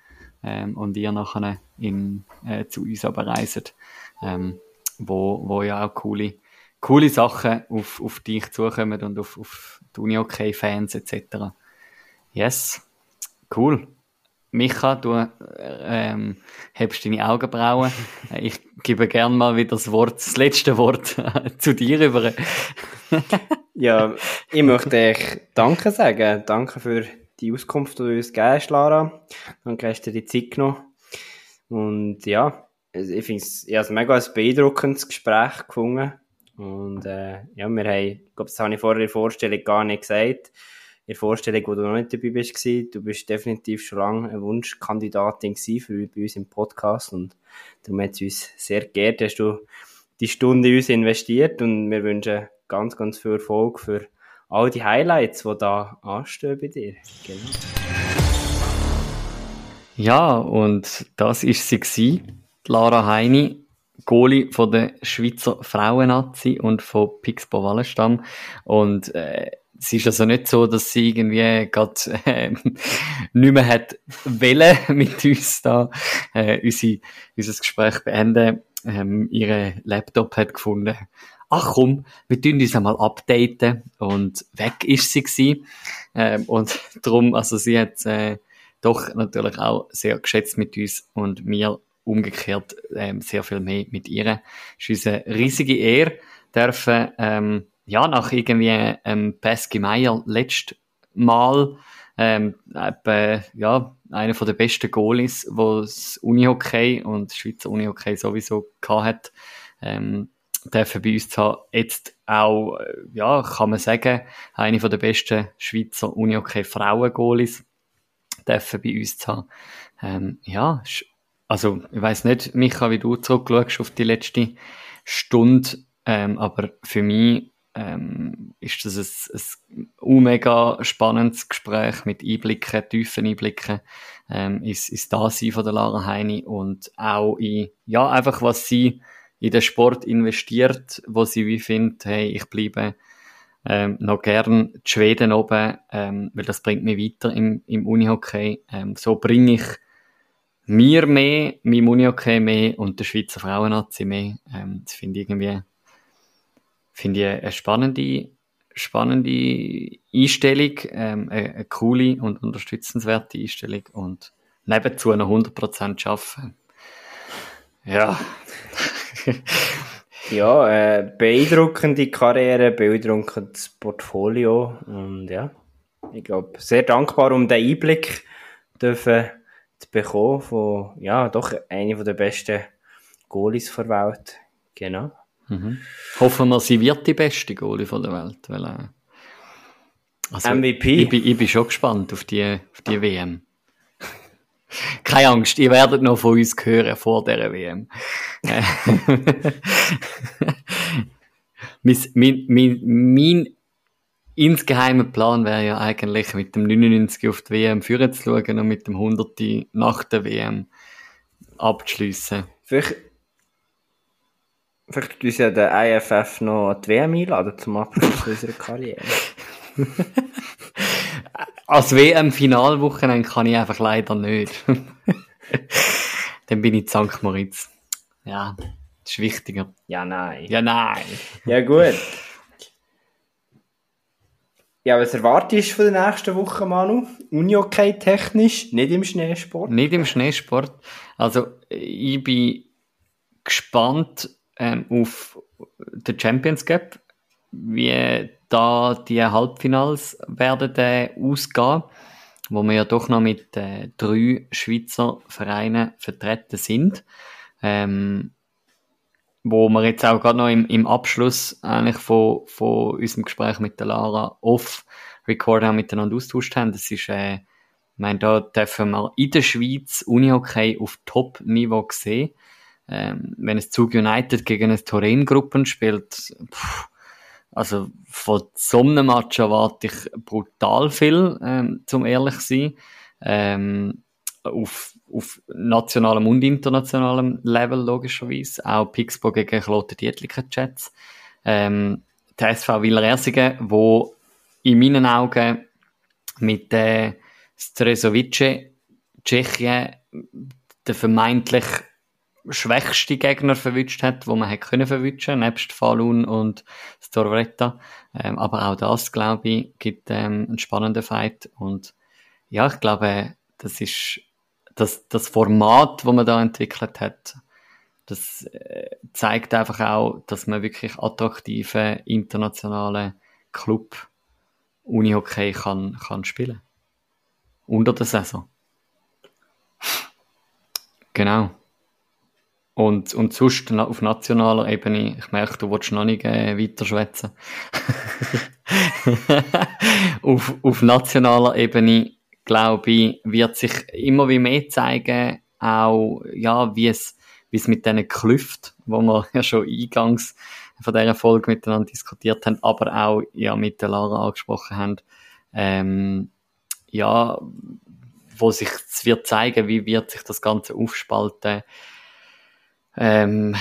ähm, und ihr nachher in, äh, zu uns aber reiset, ähm, wo, wo ja auch coole, coole Sachen auf, auf dich zukommen und auf, auf die Uni-OK-Fans etc. Yes, cool. Micha, du äh, ähm, hebst deine Augenbrauen. Ich gebe gern mal wieder das Wort, das letzte Wort zu dir über. ja, ich möchte euch Danke sagen. Danke für die Auskunft, die du uns gegeben hast, Lara. Danke, hast du dir die Zeit genommen. Und ja, ich finde es, ich ein mega beeindruckendes Gespräch gefunden. Und äh, ja, wir haben, ich glaube, das habe ich vorher in der Vorstellung gar nicht gesagt, der Vorstellung, wo du noch nicht dabei bist, du bist definitiv schon lange eine Wunschkandidatin für bei uns im Podcast und darum hat es uns sehr geehrt, hast du die Stunde in uns investiert und wir wünschen ganz, ganz viel Erfolg für all die Highlights, die da anstehen bei dir. Genau. Ja, und das ist sie gewesen, Lara Heini, Goalie von der Schweizer Frauennazi und von Pixbo Wallenstamm. Und äh, es ist also nicht so, dass sie irgendwie gerade äh, nicht mehr hat wollen mit uns da äh, unsere, unser Gespräch beenden. Ähm, ihre Laptop hat gefunden, ach komm, wir tun uns einmal updaten und weg ist sie gewesen. Ähm, und darum, also sie hat äh, doch natürlich auch sehr geschätzt mit uns und mir umgekehrt ähm, sehr viel mehr mit ihr. Es ist eine riesige Ehre, dürfen ähm, ja, nach irgendwie ähm, Pesky Meyer letztes Mal, ähm, äh, ja, einer der besten Goalies, wo das Unihockey und das Schweizer Unihockey sowieso hat, ähm, dürfen bei uns zu haben. Jetzt auch, äh, ja, kann man sagen, eine der besten Schweizer Unihockey Frauen Goalies dürfen bei uns zu haben. Ähm, ja, also, ich weiß nicht, Micha, wie du zurückschaust auf die letzte Stunde, ähm, aber für mich ähm, ist das ein, ein mega spannendes Gespräch mit Einblicken, tiefen Einblicken ähm, ins, ins Dasein von der Lara Heini und auch in, ja, einfach was sie in den Sport investiert, wo sie wie findet, hey, ich bleibe ähm, noch gern die Schweden oben, ähm, weil das bringt mich weiter im, im Unihockey. Ähm, so bringe ich mir mehr, meinem Unihockey mehr und der Schweizer Frauennazi mehr. Ähm, das finde ich irgendwie finde ich eine spannende, spannende Einstellung, ähm, eine, eine, coole und unterstützenswerte Einstellung und nebenzu noch 100% arbeiten. Ja. ja, äh, beeindruckende Karriere, beeindruckendes Portfolio und ja, ich glaube, sehr dankbar um den Einblick dürfen zu bekommen von, ja, doch einer der besten Goalies der Welt. Genau. Mhm. Hoffen wir, sie wird die beste Goalie von der Welt. Weil, äh, also, MVP. Ich bin, ich bin schon gespannt auf die, auf die WM. Keine Angst, ihr werdet noch von uns hören vor der WM. mein, mein, mein, mein insgeheimer Plan wäre ja eigentlich mit dem 99 auf die WM führen zu schauen und mit dem 100 nach der WM abzuschliessen. Vielleicht Vielleicht uns ja der IFF noch die WM einladen zum Abschluss unserer Karriere. Als WM-Finalwochenende kann ich einfach leider nicht. Dann bin ich St. Moritz. Ja, das ist wichtiger. Ja, nein. Ja, nein. Ja, gut. Ja, was erwartest du von der nächsten Woche, Manu? Uni-Okay technisch, nicht im Schneesport? Nicht im Schneesport. Also, ich bin gespannt, ähm, auf der Champions Cup, wie da die Halbfinals werden äh, ausgehen, wo wir ja doch noch mit äh, drei Schweizer Vereinen vertreten sind. Ähm, wo wir jetzt auch gerade noch im, im Abschluss eigentlich von, von unserem Gespräch mit der Lara off Record auch miteinander austauscht haben. Das ist, äh, ich meine, da dürfen wir in der Schweiz Unihockey auf Top-Niveau sehen ähm, wenn es Zug United gegen ein Turin-Gruppen spielt, pff, also von so einem Match erwarte ich brutal viel, ähm, zum ehrlich sein. Ähm, auf, auf nationalem und internationalem Level logischerweise. Auch Pixbo gegen Kloten Dietliken Chats. Ähm, der SV Villerersingen, wo in meinen Augen mit äh, Stresovice Tschechien der vermeintlich schwächste Gegner verwünscht hat, wo man hätte können verwünschen, nebst Falun und Storvretta. Ähm, aber auch das, glaube ich, gibt ähm, einen spannenden Fight. Und ja, ich glaube, das ist das, das Format, das man da entwickelt hat, das äh, zeigt einfach auch, dass man wirklich attraktive internationale Club Unihockey kann, kann spielen. Unter der Saison. Genau. Und, und sonst auf nationaler Ebene, ich merke, du willst noch nicht äh, weiter schwätzen. auf, auf nationaler Ebene, glaube ich, wird sich immer wie mehr zeigen, auch, ja, wie es, wie es mit diesen Klüften, wo wir ja schon eingangs von dieser Folge miteinander diskutiert haben, aber auch, ja, mit der Lara angesprochen haben, ähm, ja, wo sich es wird zeigen, wie wird sich das Ganze aufspalten, ähm,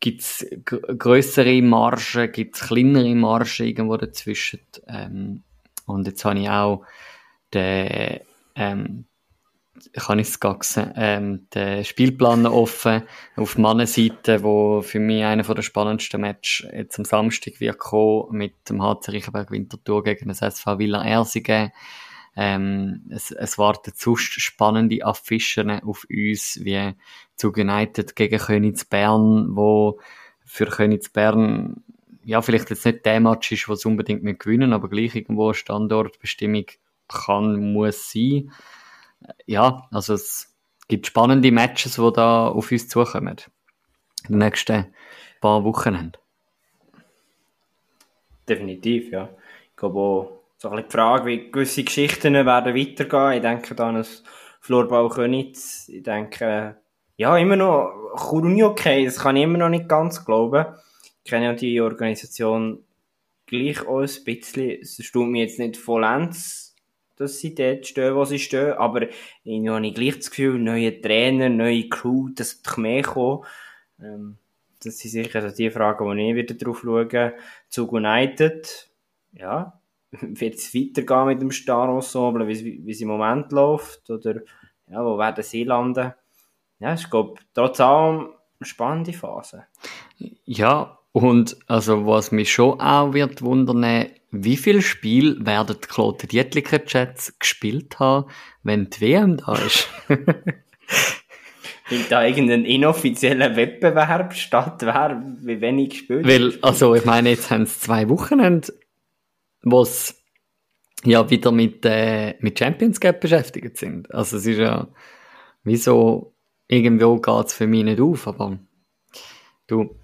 gibt es größere Margen, gibt es kleinere Margen irgendwo dazwischen. Ähm, und jetzt habe ich auch den, ähm, kann ich es gaxen, ähm, den Spielplan offen auf Mannenseite, wo für mich einer der spannendsten Matches jetzt am Samstag wird kommen mit dem HC Riechenberg Winterthur gegen das SV Villa Ersingen. Ähm, es, es warten sonst spannende Affischen auf uns, wie zu United gegen Königs Bern, wo für Königs Bern ja, vielleicht jetzt nicht der Match ist, was unbedingt mit gewinnen, aber gleich irgendwo eine Standortbestimmung kann, muss sein. Ja, also es gibt spannende Matches, die da auf uns zukommen. Die nächsten paar Wochen. Definitiv, ja. Ich glaube auch, so ein die Frage, wie gewisse Geschichten werden weitergehen. Ich denke da an das Florbau Könitz. Ich denke, ja, immer noch, Kuruni okay, das kann ich immer noch nicht ganz glauben. Ich kenne ja die Organisation gleich auch ein bisschen. Es stimmt mir jetzt nicht vollends, dass sie dort stehen, wo sie stehen, aber irgendwie habe ich gleich das Gefühl, neue Trainer, neue Crew, das wird mehr kommen. Ähm, das sind sicher also die Fragen, die ich wieder drauf schaue. Zug United, ja, wird es weitergehen mit dem Star Ensemble, wie, es im Moment läuft, oder ja, wo werden sie landen? Ja, ich glaube, trotz allem eine spannende Phase. Ja, und also was mich schon auch wird wundern, wie viel Spiel werden die Kloten Dietliker Jets gespielt haben, wenn die WM da ist? Weil da irgendein inoffizieller Wettbewerb statt wäre, wie wenig gespielt Weil, also ich meine, jetzt haben sie zwei Wochenende, sie ja wieder mit, äh, mit Champions Cup beschäftigt sind. Also es ist ja, wieso, irgendwo geht es für mich nicht auf, aber du,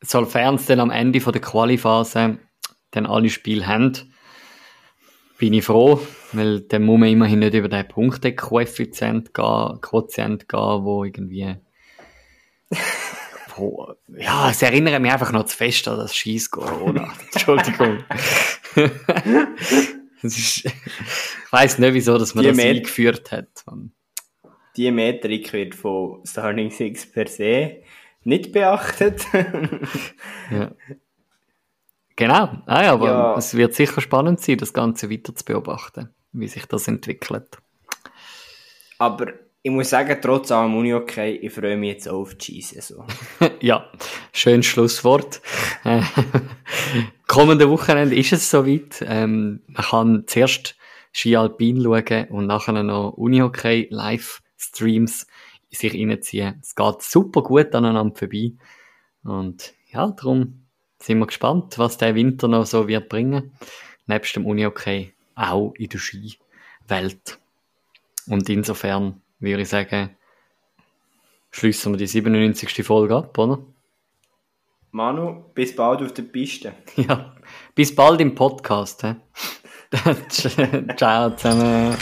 sofern es dann am Ende von der Qualiphase dann alle Spiele haben, bin ich froh, weil dann muss man immerhin nicht über den Punktekoeffizient gehen, Quotient gehen, wo irgendwie wo, ja, es erinnert mich einfach noch zu fest an das Scheiß Corona. Entschuldigung. ist, ich weiss nicht, wieso dass man die das Met eingeführt hat. Die Metrik wird von Starling Six per se nicht beachtet. ja. Genau, ah, ja, aber ja. es wird sicher spannend sein, das Ganze weiter zu beobachten, wie sich das entwickelt. Aber ich muss sagen, trotz allem Uni okay, ich freue mich jetzt auf die Skisaison. ja, schönes Schlusswort. kommende Wochenende ist es soweit. Ähm, man kann zuerst Ski Alpin schauen und nachher noch Unihockey Livestreams sich reinziehen. Es geht super gut aneinander vorbei. Und ja, darum sind wir gespannt, was der Winter noch so wird bringen. Nebst dem Unihockey auch in der Skiwelt. Und insofern würde ich sagen, schließen wir die 97. Folge ab, oder? Manu, bis bald auf der Piste. Ja, bis bald im Podcast. Ciao zusammen.